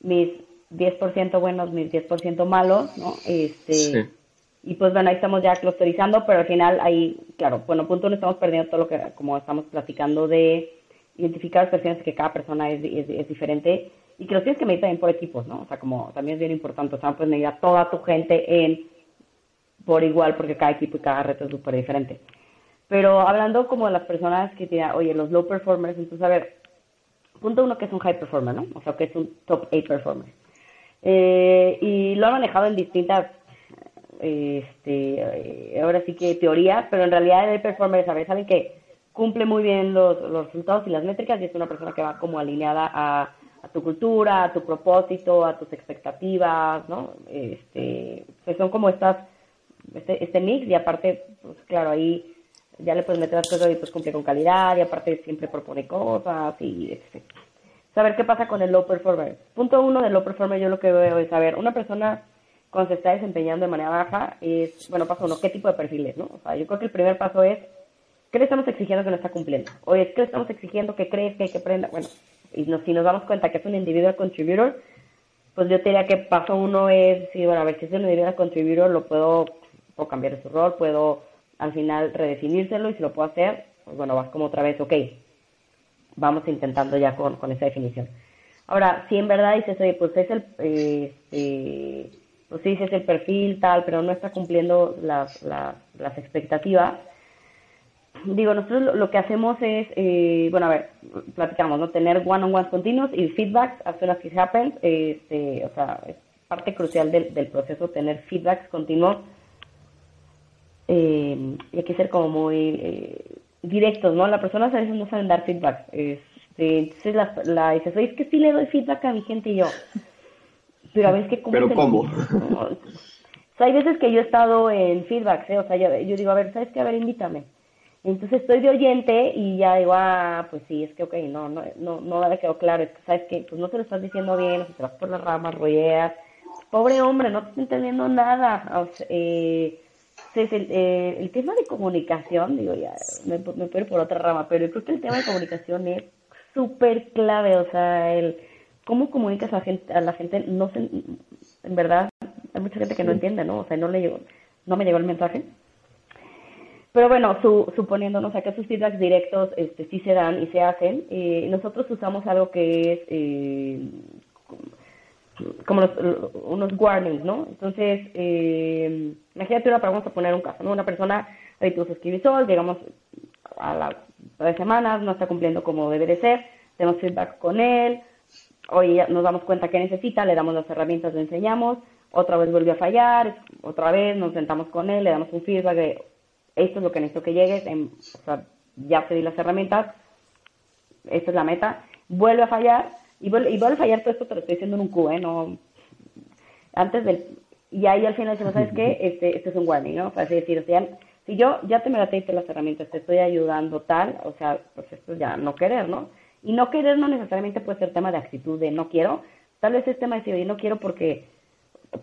mis 10% buenos, mis 10% malos, ¿no? Este, Y pues bueno, ahí estamos ya clusterizando, pero al final ahí, claro, bueno, punto uno estamos perdiendo todo lo que, como estamos platicando, de identificar las personas que cada persona es, es, diferente y que los tienes que medir también por equipos, ¿no? O sea, como también es bien importante, o sea, no puedes medir a toda tu gente en por igual porque cada equipo y cada reto es súper diferente. Pero hablando como de las personas que tienen, oye, los low performers, entonces a ver, punto uno que es un high performer, ¿no? O sea, que es un top 8 performer. Eh, y lo han manejado en distintas, este, eh, ahora sí que teoría, pero en realidad el performer, ¿sabes? Saben que cumple muy bien los, los resultados y las métricas y es una persona que va como alineada a, tu cultura, a tu propósito, a tus expectativas, ¿no? Este, pues son como estas, este, este mix y aparte, pues claro, ahí ya le puedes meter las cosas y pues cumple con calidad y aparte siempre propone cosas y etc saber qué pasa con el low performer. Punto uno del low performer, yo lo que veo es saber, una persona cuando se está desempeñando de manera baja, es, bueno, paso uno, ¿qué tipo de perfiles, no? O sea, yo creo que el primer paso es, ¿qué le estamos exigiendo que no está cumpliendo? O es, ¿qué le estamos exigiendo que crees que hay que aprenda? Bueno, y si nos damos cuenta que es un individual contributor, pues yo te diría que paso uno es, sí, bueno, a ver, si es un individual contributor, lo puedo, cambiar su rol, puedo al final redefinírselo y si lo puedo hacer, pues bueno, vas como otra vez, ok, vamos intentando ya con, esa definición. Ahora, si en verdad dices, oye, pues es el, eh, pues sí, es el perfil tal, pero no está cumpliendo las, expectativas, digo, nosotros lo, que hacemos es, eh, bueno, a ver, platicamos, ¿no? Tener one-on-ones continuos y feedbacks as soon as it happens, este, o sea, es parte crucial del, del proceso tener feedbacks continuos eh, y hay que ser como muy eh, directos, ¿no? Las personas a veces no saben dar feedback. Este, entonces la, la dices, oye, es que sí le doy feedback a mi gente y yo. Pero a veces que. ¿Pero cómo? O sea, hay veces que yo he estado en feedback, ¿eh? O sea, yo, digo, a ver, ¿sabes qué? A ver, invítame. Entonces estoy de oyente y ya digo, ah, pues sí, es que, ok, no, no, no, no me quedó claro, es que, ¿sabes que Pues no se lo estás diciendo bien, o sea, te vas por las ramas, rolleas. Pobre hombre, no te está entendiendo nada. O sea, eh, el, eh, el, tema de comunicación, digo, ya me, me puedo ir por otra rama, pero yo creo que el tema de comunicación es súper clave, o sea, el cómo comunicas a la gente, a la gente no se, en verdad, hay mucha gente que no entiende, ¿no? O sea, no le llegó, no me llegó el mensaje. Pero bueno, su, suponiéndonos que sus feedbacks directos este, sí se dan y se hacen, eh, nosotros usamos algo que es eh, como los, unos warnings, ¿no? Entonces, eh, imagínate una, vamos a poner un caso, ¿no? Una persona ahorita usa escribisol, llegamos a las tres semanas, no está cumpliendo como debe de ser, tenemos feedback con él, hoy nos damos cuenta que necesita, le damos las herramientas, le enseñamos, otra vez vuelve a fallar, otra vez nos sentamos con él, le damos un feedback de esto es lo que necesito que llegues, o sea, ya te di las herramientas, esta es la meta, vuelve a fallar, y vuelve, y vuelve a fallar todo esto, te lo estoy diciendo en un Q, ¿eh? No, antes del, y ahí al final decimos, ¿sabes qué? Este, este es un warning, ¿no? Para así decir, o sea, si yo ya te me la las herramientas, te estoy ayudando tal, o sea, pues esto ya no querer, ¿no? Y no querer no necesariamente puede ser tema de actitud de no quiero, tal vez es tema de decir, oye, no quiero porque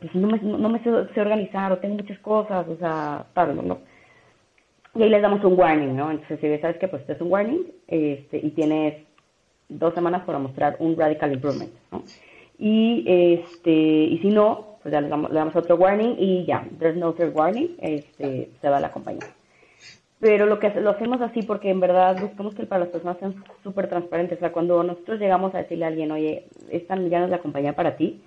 pues no me, no me sé, organizar o tengo muchas cosas, o sea, tal, ¿no? Y ahí les damos un warning, ¿no? Entonces, si sabes que pues este es un warning este, y tienes dos semanas para mostrar un radical improvement, ¿no? Y, este, y si no, pues ya le damos, le damos otro warning y ya, there's no third warning, este, se va a la compañía pero lo que lo hacemos así porque en verdad buscamos que para las personas sean súper transparentes. O sea, cuando nosotros llegamos a decirle a alguien, oye, esta ya no es la compañía para ti,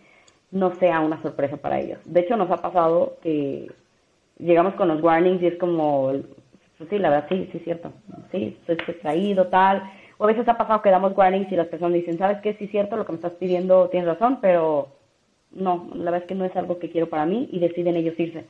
no sea una sorpresa para ellos. De hecho, nos ha pasado que llegamos con los warnings y es como, pues sí, la verdad, sí, sí es cierto. Sí, estoy distraído, tal. O a veces ha pasado que damos warnings y las personas dicen, ¿sabes qué? Sí es cierto, lo que me estás pidiendo tienes razón, pero no, la verdad es que no es algo que quiero para mí y deciden ellos irse.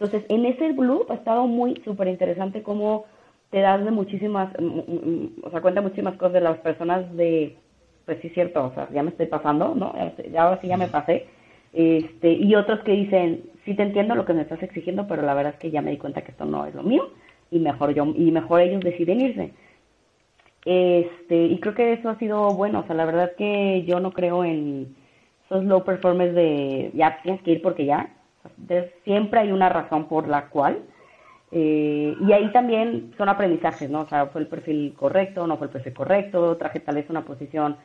Entonces, en ese blue ha estado muy súper interesante cómo te das de muchísimas, mm, mm, mm, o sea, cuenta muchísimas cosas de las personas de, pues sí, cierto, o sea, ya me estoy pasando, ¿no? Ya ahora sí ya me pasé. Este, y otros que dicen, sí te entiendo lo que me estás exigiendo, pero la verdad es que ya me di cuenta que esto no es lo mío y mejor yo, y mejor ellos deciden irse. Este, y creo que eso ha sido bueno, o sea, la verdad es que yo no creo en esos low performers de ya tienes que ir porque ya, siempre hay una razón por la cual. Eh, y ahí también son aprendizajes, ¿no? O sea, fue el perfil correcto, no fue el perfil correcto, traje tal vez una posición,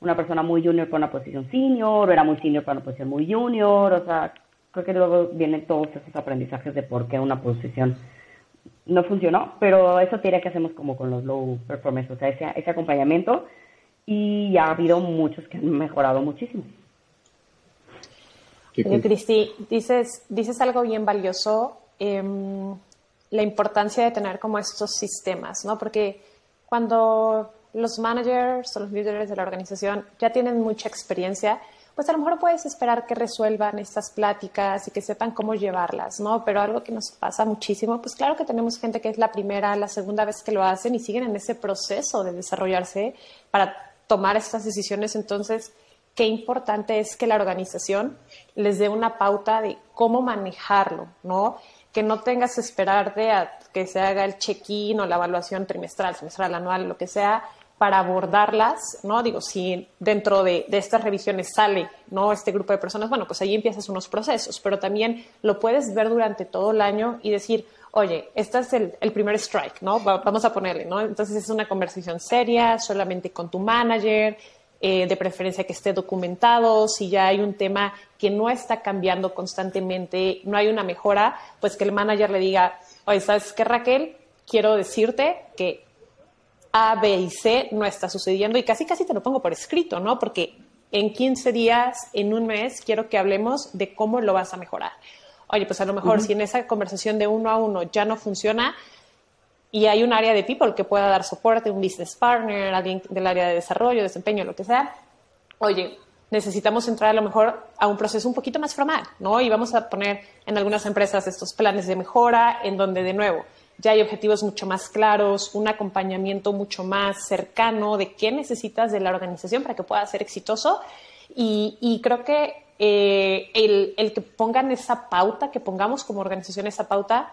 una persona muy junior para una posición senior, o era muy senior para una posición muy junior, o sea, creo que luego vienen todos esos aprendizajes de por qué una posición no funcionó, pero eso tiene que hacemos como con los low performers, o sea, ese, ese acompañamiento, y ha habido muchos que han mejorado muchísimo. Cristi, dices, dices algo bien valioso, em, la importancia de tener como estos sistemas, ¿no? Porque cuando los managers o los líderes de la organización ya tienen mucha experiencia, pues a lo mejor puedes esperar que resuelvan estas pláticas y que sepan cómo llevarlas, ¿no? Pero algo que nos pasa muchísimo, pues claro que tenemos gente que es la primera, la segunda vez que lo hacen y siguen en ese proceso de desarrollarse para tomar estas decisiones, entonces qué importante es que la organización les dé una pauta de cómo manejarlo, ¿no? Que no tengas que esperarte a que se haga el check-in o la evaluación trimestral, semestral, anual, lo que sea, para abordarlas, ¿no? Digo, si dentro de, estas revisiones sale, ¿no? Este grupo de personas, bueno, pues ahí empiezas unos procesos, pero también lo puedes ver durante todo el año y decir, oye, este es el primer strike, ¿no? vamos a ponerle, ¿no? Entonces es una conversación seria, solamente con tu manager, eh, de preferencia que esté documentado, si ya hay un tema que no está cambiando constantemente, no hay una mejora, pues que el manager le diga, oye, ¿sabes qué, Raquel? Quiero decirte que A, B y C no está sucediendo y casi casi te lo pongo por escrito, ¿no? Porque en 15 días, en un mes, quiero que hablemos de cómo lo vas a mejorar. Oye, pues a lo mejor si en esa conversación de uno a uno ya no funciona, y hay un área de people que pueda dar soporte, un business partner, alguien del área de desarrollo, desempeño, lo que sea. Oye, necesitamos entrar a lo mejor a un proceso un poquito más formal, ¿no? Y vamos a poner en algunas empresas estos planes de mejora en donde, de nuevo, ya hay objetivos mucho más claros, un acompañamiento mucho más cercano de qué necesitas de la organización para que pueda ser exitoso. Y, creo que eh, el, el que pongan esa pauta, que pongamos como organización esa pauta,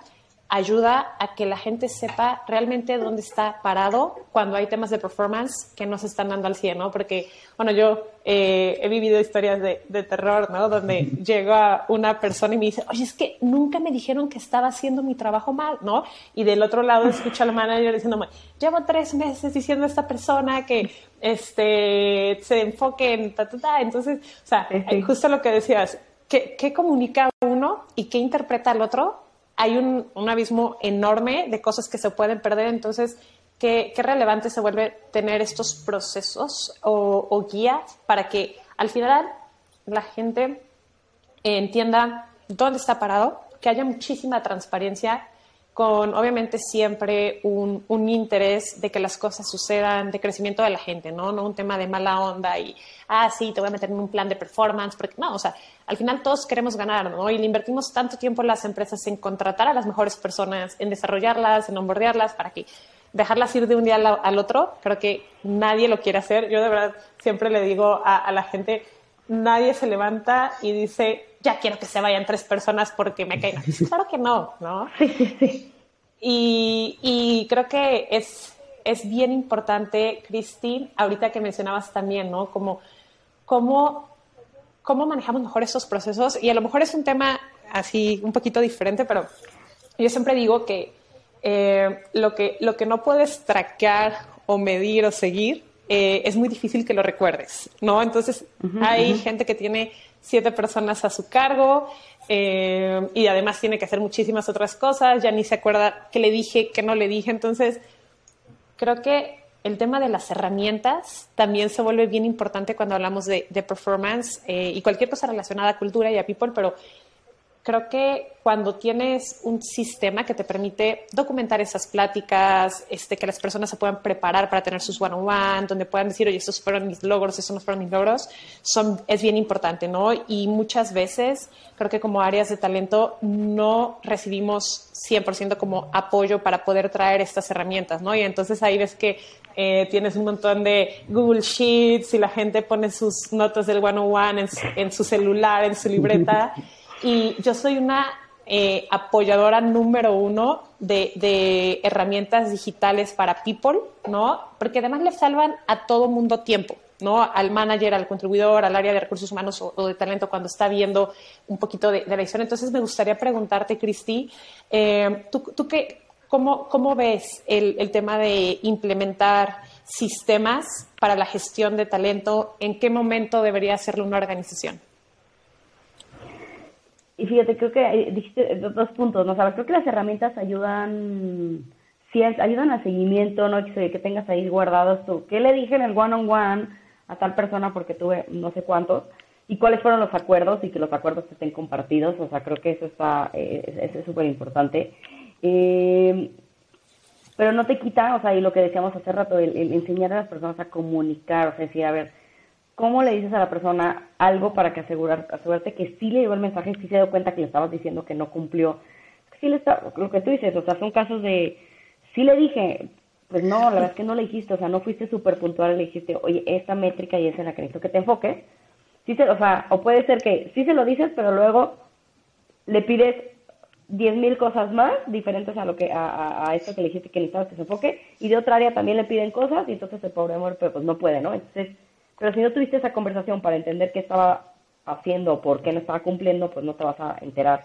ayuda a que la gente sepa realmente dónde está parado cuando hay temas de performance que no se están dando al 100, ¿no? Porque, bueno, yo eh, he vivido historias de, de, terror, ¿no? Donde llega una persona y me dice, oye, es que nunca me dijeron que estaba haciendo mi trabajo mal, ¿no? Y del otro lado escucha al manager diciéndome, llevo tres meses diciendo a esta persona que este, se enfoque en ta, ta, ta. Entonces, o sea, justo lo que decías, ¿qué, ¿qué comunica uno y qué interpreta el otro? Hay un, abismo enorme de cosas que se pueden perder. Entonces, ¿qué, relevante se vuelve tener estos procesos o, guías para que al final la gente entienda dónde está parado, que haya muchísima transparencia con obviamente siempre un, un, interés de que las cosas sucedan, de crecimiento de la gente, ¿no? No un tema de mala onda y, ah, sí, te voy a meter en un plan de performance, porque no, o sea, al final todos queremos ganar, ¿no? Y le invertimos tanto tiempo en las empresas en contratar a las mejores personas, en desarrollarlas, en onboardearlas, para que dejarlas ir de un día al, otro, creo que nadie lo quiere hacer. Yo de verdad siempre le digo a, a la gente, nadie se levanta y dice, ya quiero que se vayan tres personas porque me caen. Claro que no, ¿no? Y, y creo que es, es bien importante, Cristi, ahorita que mencionabas también, ¿no? Como, cómo, cómo manejamos mejor esos procesos. Y a lo mejor es un tema así un poquito diferente, pero yo siempre digo que eh, lo, que, lo que no puedes traquear o medir o seguir eh, es muy difícil que lo recuerdes, ¿no? Entonces, hay gente que tiene siete personas a su cargo eh, y además tiene que hacer muchísimas otras cosas, ya ni se acuerda qué le dije, qué no le dije. Entonces, creo que el tema de las herramientas también se vuelve bien importante cuando hablamos de, performance eh, y cualquier cosa relacionada a cultura y a people, pero creo que cuando tienes un sistema que te permite documentar esas pláticas, este, que las personas se puedan preparar para tener sus one-on-one, donde puedan decir, oye, estos fueron mis logros, estos no fueron mis logros, son, es bien importante, ¿no? Y muchas veces creo que como áreas de talento no recibimos 100% como apoyo para poder traer estas herramientas, ¿no? Y entonces ahí ves que eh, tienes un montón de Google Sheets y la gente pone sus notas del one-on-one en su celular, en su libreta. Y yo soy una eh, apoyadora número uno de, herramientas digitales para people, ¿no? Porque además le salvan a todo mundo tiempo, ¿no? Al manager, al contribuidor, al área de recursos humanos o, de talento cuando está viendo un poquito de, la historia. Entonces me gustaría preguntarte, Cristi, eh, ¿tú, qué, cómo, cómo, ves el, el tema de implementar sistemas para la gestión de talento? ¿En qué momento debería hacerlo una organización? Y fíjate, creo que dijiste dos puntos, ¿no? sabes creo que las herramientas ayudan, sí, ayudan al seguimiento, ¿no? Que, que tengas ahí guardados tú. ¿Qué le dije en el one-on-one a tal persona porque tuve no sé cuántos? Y cuáles fueron los acuerdos y que los acuerdos estén compartidos. O sea, creo que eso está, eh, es súper importante. Eh, pero no te quita, o sea, y lo que decíamos hace rato, el, el enseñar a las personas a comunicar, o sea, decir, a ver, ¿cómo le dices a la persona algo para que asegurar, asegurarte que sí le llegó el mensaje, sí se dio cuenta que le estabas diciendo que no cumplió? Sí le está, lo que tú dices, o sea, son casos de, sí le dije, pues no, la verdad es que no le dijiste, o sea, no fuiste súper puntual, le dijiste, oye, esta métrica y es la que necesito que te enfoques. Sí se, o sea, o puede ser que sí se lo dices, pero luego le pides diez mil cosas más diferentes a lo que a, a, esto que le dijiste que necesitabas que se enfoque y de otra área también le piden cosas y entonces el pobre amor pues no puede, ¿no? Entonces pero si no tuviste esa conversación para entender qué estaba haciendo o por qué no estaba cumpliendo, pues no te vas a enterar.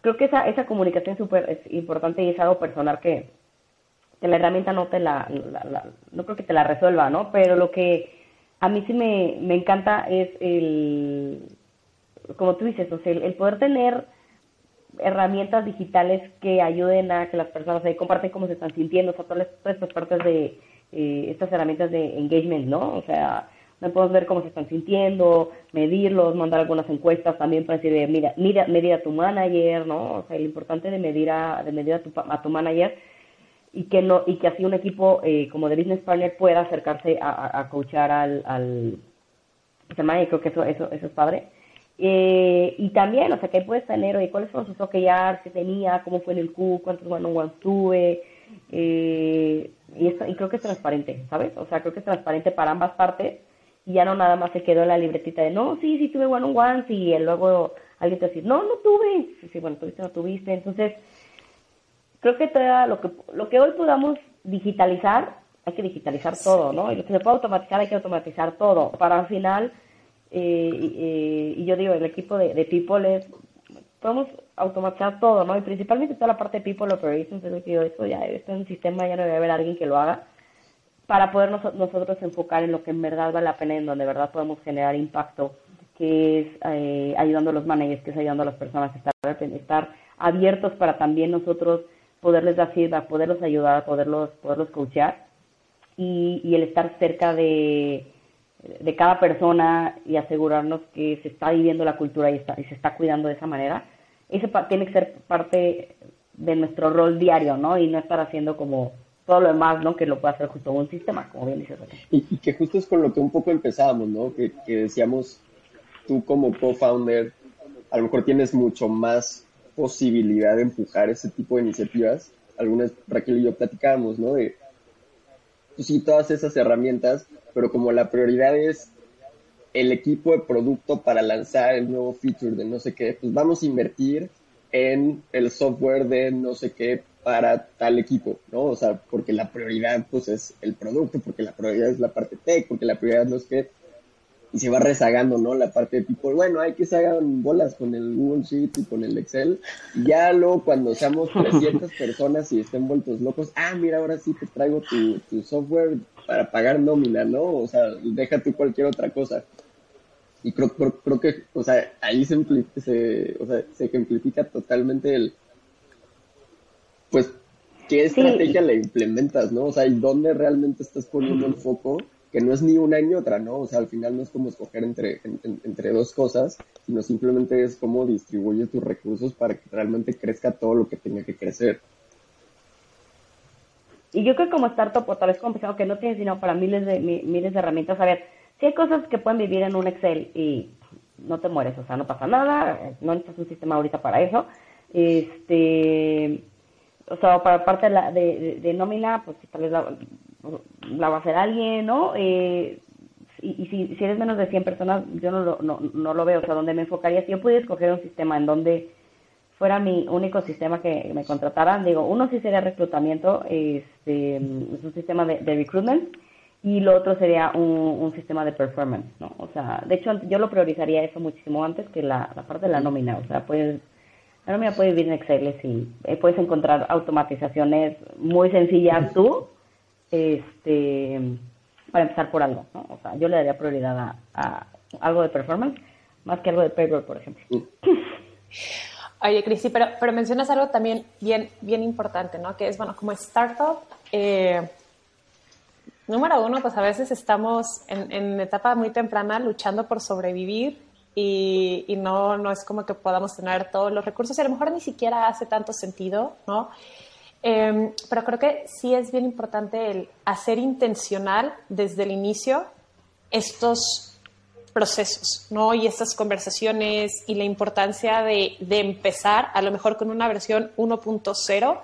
Creo que esa, esa comunicación súper es importante y es algo personal que, la herramienta no te la, no creo que te la resuelva, ¿no? Pero lo que a mí sí me, me encanta es el, como tú dices, o sea, el, poder tener herramientas digitales que ayuden a que las personas comparten cómo se están sintiendo, o sea, todas, estas partes de eh, estas herramientas de engagement, ¿no? O sea, me puedo ver cómo se están sintiendo, medirlos, mandar algunas encuestas también para decir, mira, mira, medir a tu manager, ¿no? O sea, lo importante de medir a, de medir a tu, a tu manager y que no y que así un equipo eh, como de business partner pueda acercarse a, a, coachar al, al manager, creo que eso, eso, eso es padre. Eh, y también, o sea, que puedes tener, oye, cuáles fueron sus OKRs que tenía, cómo fue en el Q, cuántos one-on-ones tuve, eh, y, esto, y creo que es transparente, ¿sabes? O sea, creo que es transparente para ambas partes y ya no nada más se quedó en la libretita de, no, sí, sí tuve one on one, y luego alguien te dice, no, no tuve, sí, bueno, tuviste, no tuviste, entonces creo que todo lo que, lo que hoy podamos digitalizar, hay que digitalizar todo, ¿no? Y lo que se puede automatizar, hay que automatizar todo. Para al final, eh, eh, y yo digo, el equipo de, de People es, podemos automatizar todo, ¿no? Y principalmente toda la parte de People Operations, es que yo, esto ya, esto en un sistema ya no debe haber alguien que lo haga, para poder nosotros enfocar en lo que en verdad vale la pena, en donde de verdad podemos generar impacto, que es eh, ayudando a los managers, que es ayudando a las personas estar, estar abiertos para también nosotros poderles dar feedback, poderlos ayudar, poderlos, poderlos coachar y, el estar cerca de, de cada persona y asegurarnos que se está viviendo la cultura y se está cuidando de esa manera, ese tiene que ser parte de nuestro rol diario, ¿no? Y no estar haciendo como todo lo demás, ¿no? Que lo puede hacer justo un sistema, como bien dices. Y, y, que justo es con lo que un poco empezábamos, ¿no? Que, que decíamos, tú como co-founder, a lo mejor tienes mucho más posibilidad de empujar ese tipo de iniciativas. Algunas, Raquel y yo platicábamos, ¿no? De, pues sí, todas esas herramientas, pero como la prioridad es el equipo de producto para lanzar el nuevo feature de no sé qué, pues vamos a invertir en el software de no sé qué para tal equipo, ¿no? O sea, porque la prioridad pues es el producto, porque la prioridad es la parte tech, porque la prioridad no es que y se va rezagando, ¿no? La parte de tipo, bueno, hay que se hagan bolas con el Google Sheet y con el Excel. Y ya luego cuando seamos 300 personas y estén vueltos locos, ah, mira, ahora sí te traigo tu, tu software para pagar nómina, ¿no? O sea, déjate cualquier otra cosa. Y creo, creo, que, o sea, ahí se, se, o sea, se ejemplifica totalmente el, pues, qué estrategia le implementas, ¿no? O sea, y dónde realmente estás poniendo el foco que no es ni una ni otra, ¿no? O sea, al final no es como escoger entre, entre dos cosas, sino simplemente es cómo distribuyes tus recursos para que realmente crezca todo lo que tenga que crecer. Y yo creo que como startup, o tal vez como que no tienes sino para miles de, miles de herramientas, a ver, si hay cosas que pueden vivir en un Excel y no te mueres, o sea, no pasa nada, no necesitas un sistema ahorita para eso. Este, o sea, para parte de, de, de, nómina, pues tal vez la, va a hacer alguien, ¿no? Eh, y, si, si, eres menos de 100 personas, yo no lo, no, no lo veo, o sea, donde me enfocaría, si yo pudiera escoger un sistema en donde fuera mi único sistema que me contrataran, digo, uno sí sería reclutamiento, este, es un sistema de, de recruitment, y lo otro sería un, un, sistema de performance, ¿no? O sea, de hecho, yo lo priorizaría eso muchísimo antes que la, la parte de la nómina, o sea, puedes, la nómina puede vivir en Excel y eh, puedes encontrar automatizaciones muy sencillas tú, este, para empezar por algo, ¿no? O sea, yo le daría prioridad a, algo de performance más que algo de payroll, por ejemplo. Oye, Cristi, pero, pero mencionas algo también bien, bien importante, ¿no? Que es, bueno, como startup, eh, número uno, pues a veces estamos en, etapa muy temprana luchando por sobrevivir y, no, no es como que podamos tener todos los recursos y a lo mejor ni siquiera hace tanto sentido, ¿no? Em, pero creo que sí es bien importante el hacer intencional desde el inicio estos procesos, ¿no? Y estas conversaciones y la importancia de, de empezar a lo mejor con una versión 1.0,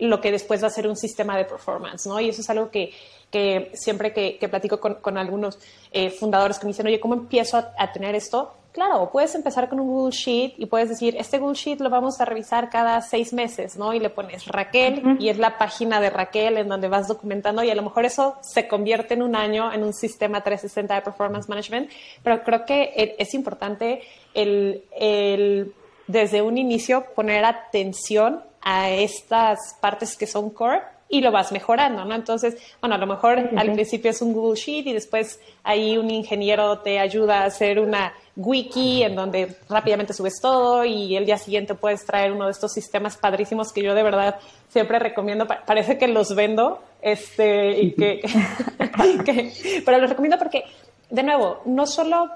lo que después va a ser un sistema de performance, ¿no? Y eso es algo que, que siempre que, que platico con, con algunos eh, fundadores que me dicen, oye, ¿cómo empiezo a, a tener esto? Claro, puedes empezar con un Google Sheet y puedes decir, este Google Sheet lo vamos a revisar cada seis meses, ¿no? Y le pones Raquel y es la página de Raquel en donde vas documentando y a lo mejor eso se convierte en un año en un sistema 360 de performance management, pero creo que e, es importante el, el desde un inicio poner atención a estas partes que son core y lo vas mejorando, ¿no? Entonces, bueno, a lo mejor al principio es un Google Sheet y después ahí un ingeniero te ayuda a hacer una wiki en donde rápidamente subes todo y el día siguiente puedes traer uno de estos sistemas padrísimos que yo de verdad siempre recomiendo. Parece que los vendo, este, y que, que pero los recomiendo porque, de nuevo, no solo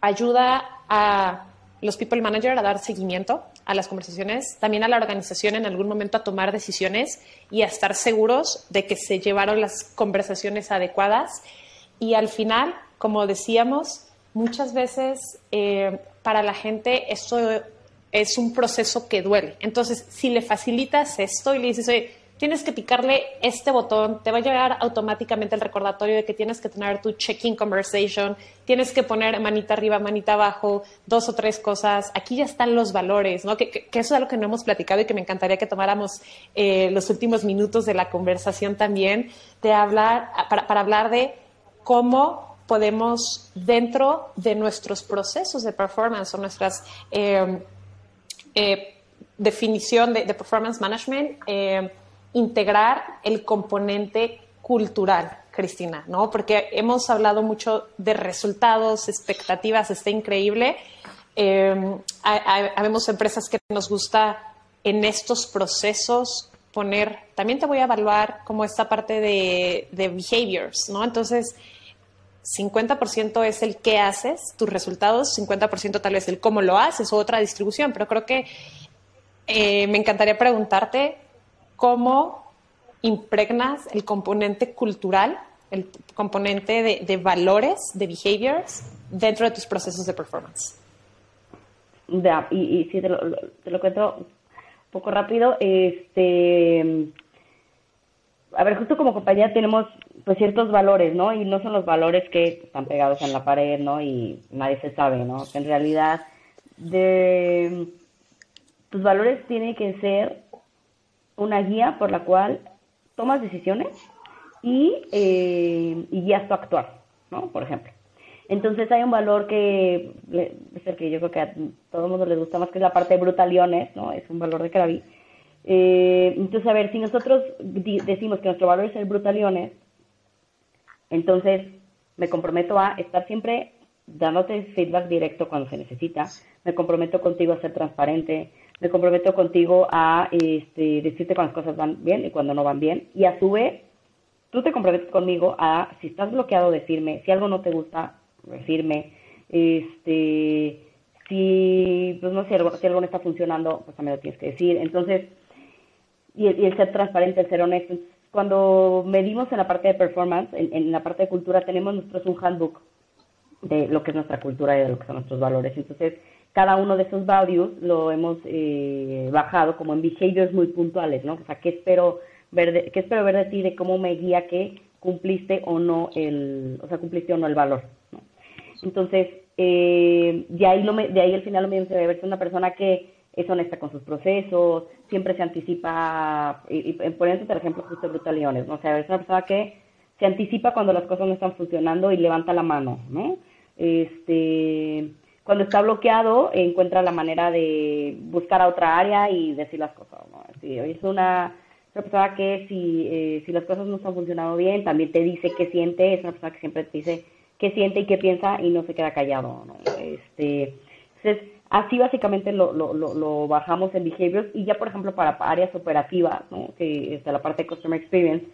ayuda a los people manager a dar seguimiento a las conversaciones, también a la organización en algún momento a tomar decisiones y a estar seguros de que se llevaron las conversaciones adecuadas. Y al final, como decíamos, muchas veces eh, para la gente esto es un proceso que duele. Entonces, si le facilitas esto y le dices, oye, tienes que picarle este botón, te va a llegar automáticamente el recordatorio de que tienes que tener tu check-in conversation, tienes que poner manita arriba, manita abajo, dos o tres cosas. Aquí ya están los valores, ¿no? Que, eso es algo que no hemos platicado y que me encantaría que tomáramos eh, los últimos minutos de la conversación también, de hablar, para, hablar de cómo podemos, dentro de nuestros procesos de performance o nuestras eh, eh, definición de, performance management, integrar el componente cultural, Cristina, ¿no? Porque hemos hablado mucho de resultados, expectativas, está increíble. Eh, habemos empresas que nos gusta en estos procesos poner, también te voy a evaluar como esta parte de, de behaviors, ¿no? Entonces, 50% es el qué haces, tus resultados, 50% tal vez el cómo lo haces o otra distribución, pero creo que eh, me encantaría preguntarte cómo impregnas el componente cultural, el componente de, valores, de behaviors, dentro de tus procesos de performance. y, y si te lo, cuento un poco rápido, este, a ver, justo como compañía tenemos pues ciertos valores, ¿no? Y no son los valores que están pegados en la pared, ¿no? Y nadie se sabe, ¿no? en realidad tus valores tienen que ser una guía por la cual tomas decisiones y, eh, y guías tu actuar, ¿no? Por ejemplo. Entonces hay un valor que es el que yo creo que a todo el mundo le gusta más, que es la parte de brutaliones, ¿no? Es un valor de Krabi. Eh, entonces, a ver, si nosotros decimos que nuestro valor es el brutaliones, entonces me comprometo a estar siempre dándote feedback directo cuando se necesita, me comprometo contigo a ser transparente, me comprometo contigo a este, decirte cuando las cosas van bien y cuando no van bien. Y a su vez, tú te comprometes conmigo a, si estás bloqueado, decirme, si algo no te gusta, decirme, este, si, pues no sé, si algo no está funcionando, pues también lo tienes que decir. Entonces, y el, ser transparente, el ser honesto. cuando medimos en la parte de performance, en, la parte de cultura, tenemos nosotros un handbook de lo que es nuestra cultura y de lo que son nuestros valores. Entonces, cada uno de esos values lo hemos eh, bajado como en behaviors muy puntuales, ¿no? O sea, ¿qué espero ver de, qué espero ver de ti de cómo me guía que cumpliste o no el, o sea, cumpliste o no el valor. Entonces, eh, de ahí lo de ahí al final lo me dice, ver una persona que es honesta con sus procesos, siempre se anticipa, y, y por ejemplo justo Brutal Leones, ¿no? O sea, es una persona que se anticipa cuando las cosas no están funcionando y levanta la mano, ¿no? Este, cuando está bloqueado, encuentra la manera de buscar a otra área y decir las cosas. ¿no? es una, persona que si, eh, si las cosas no están funcionando bien, también te dice qué siente, es una persona que siempre te dice qué siente y qué piensa y no se queda callado. ¿no? Este, entonces, así básicamente lo, lo, lo, bajamos en behaviors y ya, por ejemplo, para áreas operativas, ¿no? que es la parte de Customer Experience,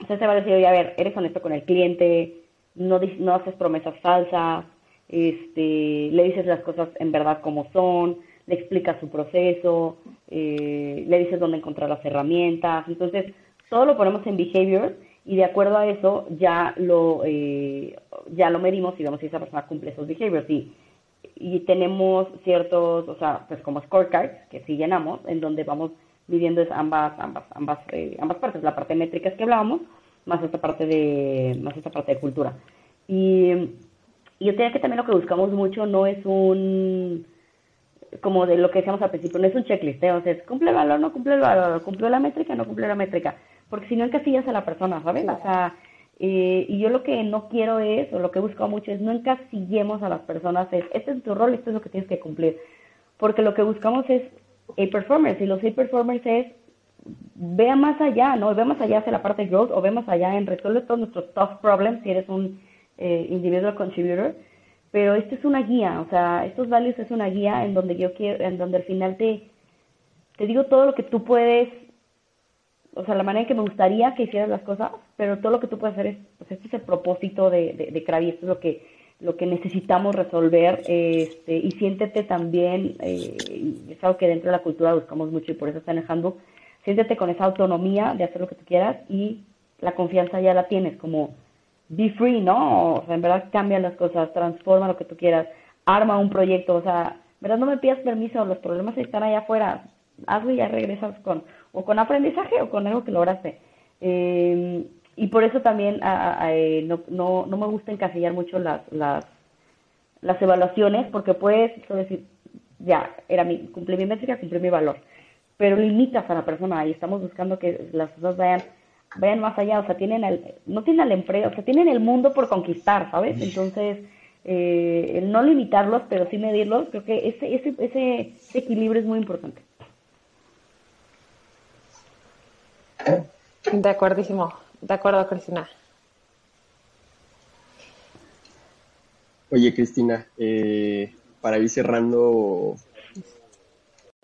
usted se va a decir, oye, a ver, eres honesto con el cliente, no, no haces promesas falsas, este, le dices las cosas en verdad como son, le explicas su proceso, eh, le dices dónde encontrar las herramientas. Entonces, todo lo ponemos en behavior y de acuerdo a eso ya lo, eh, ya lo medimos y vemos si esa persona cumple esos behaviors. Y, y tenemos ciertos, o sea, pues como scorecards que sí llenamos, en donde vamos midiendo ambas, ambas, ambas, eh, ambas partes, la parte métrica que hablábamos, más esta parte de, más esta parte de cultura. Y y yo diría que también lo que buscamos mucho no es un, como de lo que decíamos al principio, no es un checklist, ¿eh? o cumple el valor, no cumple el valor, cumple la métrica, no cumple la métrica, porque si no encasillas a la persona, ¿sabes? O sea, eh, y yo lo que no quiero es, o lo que he mucho es no encasillemos a las personas, es, este es tu rol, esto es lo que tienes que cumplir, porque lo que buscamos es a performance, y los a performers es vea más allá, ¿no? Ve más allá hacia la parte growth, o ve más allá en resolver todos nuestros tough problems, si eres un eh, individual contributor, pero esto es una guía, o sea, estos values es una guía en donde yo quiero, en donde al final te, te digo todo lo que tú puedes, o sea, la manera en que me gustaría que hicieras las cosas, pero todo lo que tú puedes hacer es, pues este es el propósito de, de, de esto es lo que, lo que necesitamos resolver, este, y siéntete también, eh, es algo que dentro de la cultura buscamos mucho y por eso está en el siéntete con esa autonomía de hacer lo que tú quieras y la confianza ya la tienes, como be free, ¿no? O sea, en verdad cambia las cosas, transforma lo que tú quieras, arma un proyecto, o sea, ¿verdad? No me pidas permiso, los problemas están allá afuera, hazlo y ya regresas con o con aprendizaje o con algo que lograste. Eh, y por eso también eh, no, no, no, me gusta encasillar mucho las, las, las evaluaciones, porque puedes decir, ya, era mi, cumplí mi métrica, cumplí mi valor, pero limitas a la persona y estamos buscando que las cosas vayan vayan más allá, o sea, tienen el, no tienen la empresa, o sea, tienen el mundo por conquistar, ¿sabes? Entonces, eh, no limitarlos, pero sí medirlos, creo que ese, ese, ese, equilibrio es muy importante. De acuerdísimo, de acuerdo, Cristina. Oye, Cristina, eh, para ir cerrando,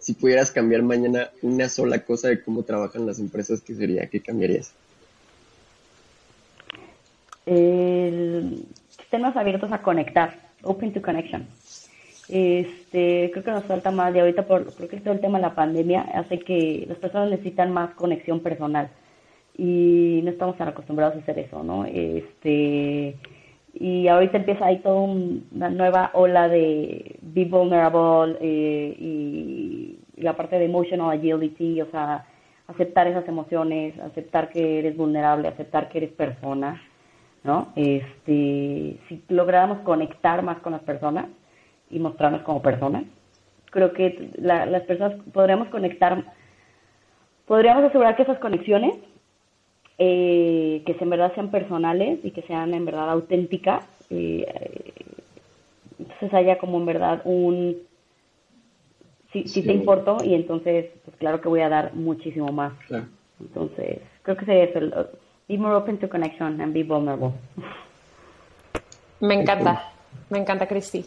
si pudieras cambiar mañana una sola cosa de cómo trabajan las empresas, ¿qué sería? ¿Qué cambiarías? El, sistemas abiertos a conectar, open to connection. Este, creo que nos falta más de ahorita, por, creo que todo el tema de la pandemia hace que las personas necesitan más conexión personal y no estamos tan acostumbrados a hacer eso, ¿no? Este, y ahorita empieza ahí toda una nueva ola de be vulnerable eh, y la parte de emotional agility, o sea, aceptar esas emociones, aceptar que eres vulnerable, aceptar que eres persona ¿no? Este, si lográramos conectar más con las personas y mostrarnos como personas, creo que las personas podríamos conectar, podríamos asegurar que esas conexiones, eh, que en verdad sean personales y que sean en verdad auténticas, eh, entonces haya como en verdad un, si, si te importo y entonces, pues claro que voy a dar muchísimo más. Entonces, creo que sería eso. Be more open to connection and be vulnerable. Me encanta, me encanta, Cristi.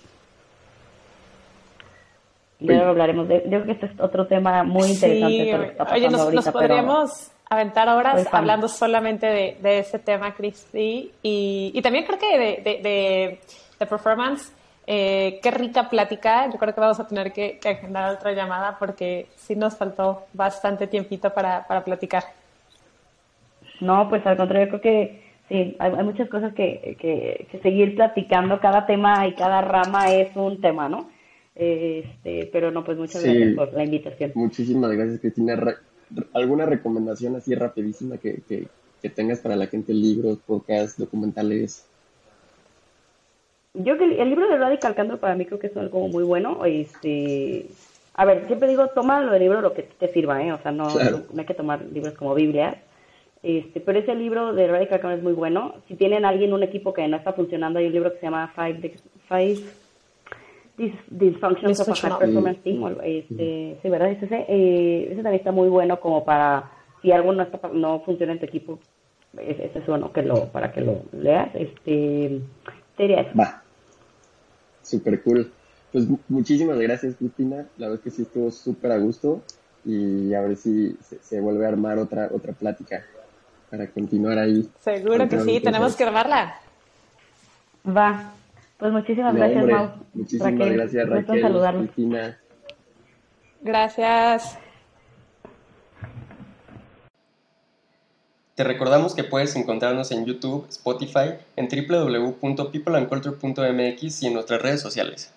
Luego hablaremos de, yo creo que este es otro tema muy interesante. oye, nos, podríamos aventar horas hablando solamente de, de, ese tema, Cristi, y, y, también creo que de, de performance. Eh, qué rica plática. Yo creo que vamos a tener que, que, agendar otra llamada porque sí nos faltó bastante tiempito para, para platicar. No, pues al contrario, creo que sí, hay, muchas cosas que, que, seguir platicando. Cada tema y cada rama es un tema, ¿no? Este, pero no, pues muchas gracias por la invitación. Muchísimas gracias, Cristina. ¿Alguna recomendación así rapidísima que, que, tengas para la gente? Libros, podcasts, documentales. Yo que el libro de Radical Candor para mí creo que es algo muy bueno. Este, a ver, siempre digo, toma lo del libro lo que te sirva, ¿eh? O sea, no, no hay que tomar libros como Biblia este, pero ese libro de Radical Candor es muy bueno. Si tienen alguien, un equipo que no está funcionando, hay un libro que se llama Five, Five Dysfunctions of a High Performance Team. Este, sí, ¿verdad? Ese, eh, ese también está muy bueno como para, si algo no, está, no funciona en tu equipo, ese es bueno que lo, para que lo leas. Este, sería eso. Va. Super cool. Pues muchísimas gracias, Cristina. La verdad es que sí estuvo súper a gusto y a ver si se, se vuelve a armar otra, otra plática para continuar ahí. Seguro que sí, tenemos que armarla. Va. Pues muchísimas gracias, Mau. Muchísimas gracias, Raquel. Cristina. Gracias. Te recordamos que puedes encontrarnos en YouTube, Spotify, en www.peopleandculture.mx y en nuestras redes sociales.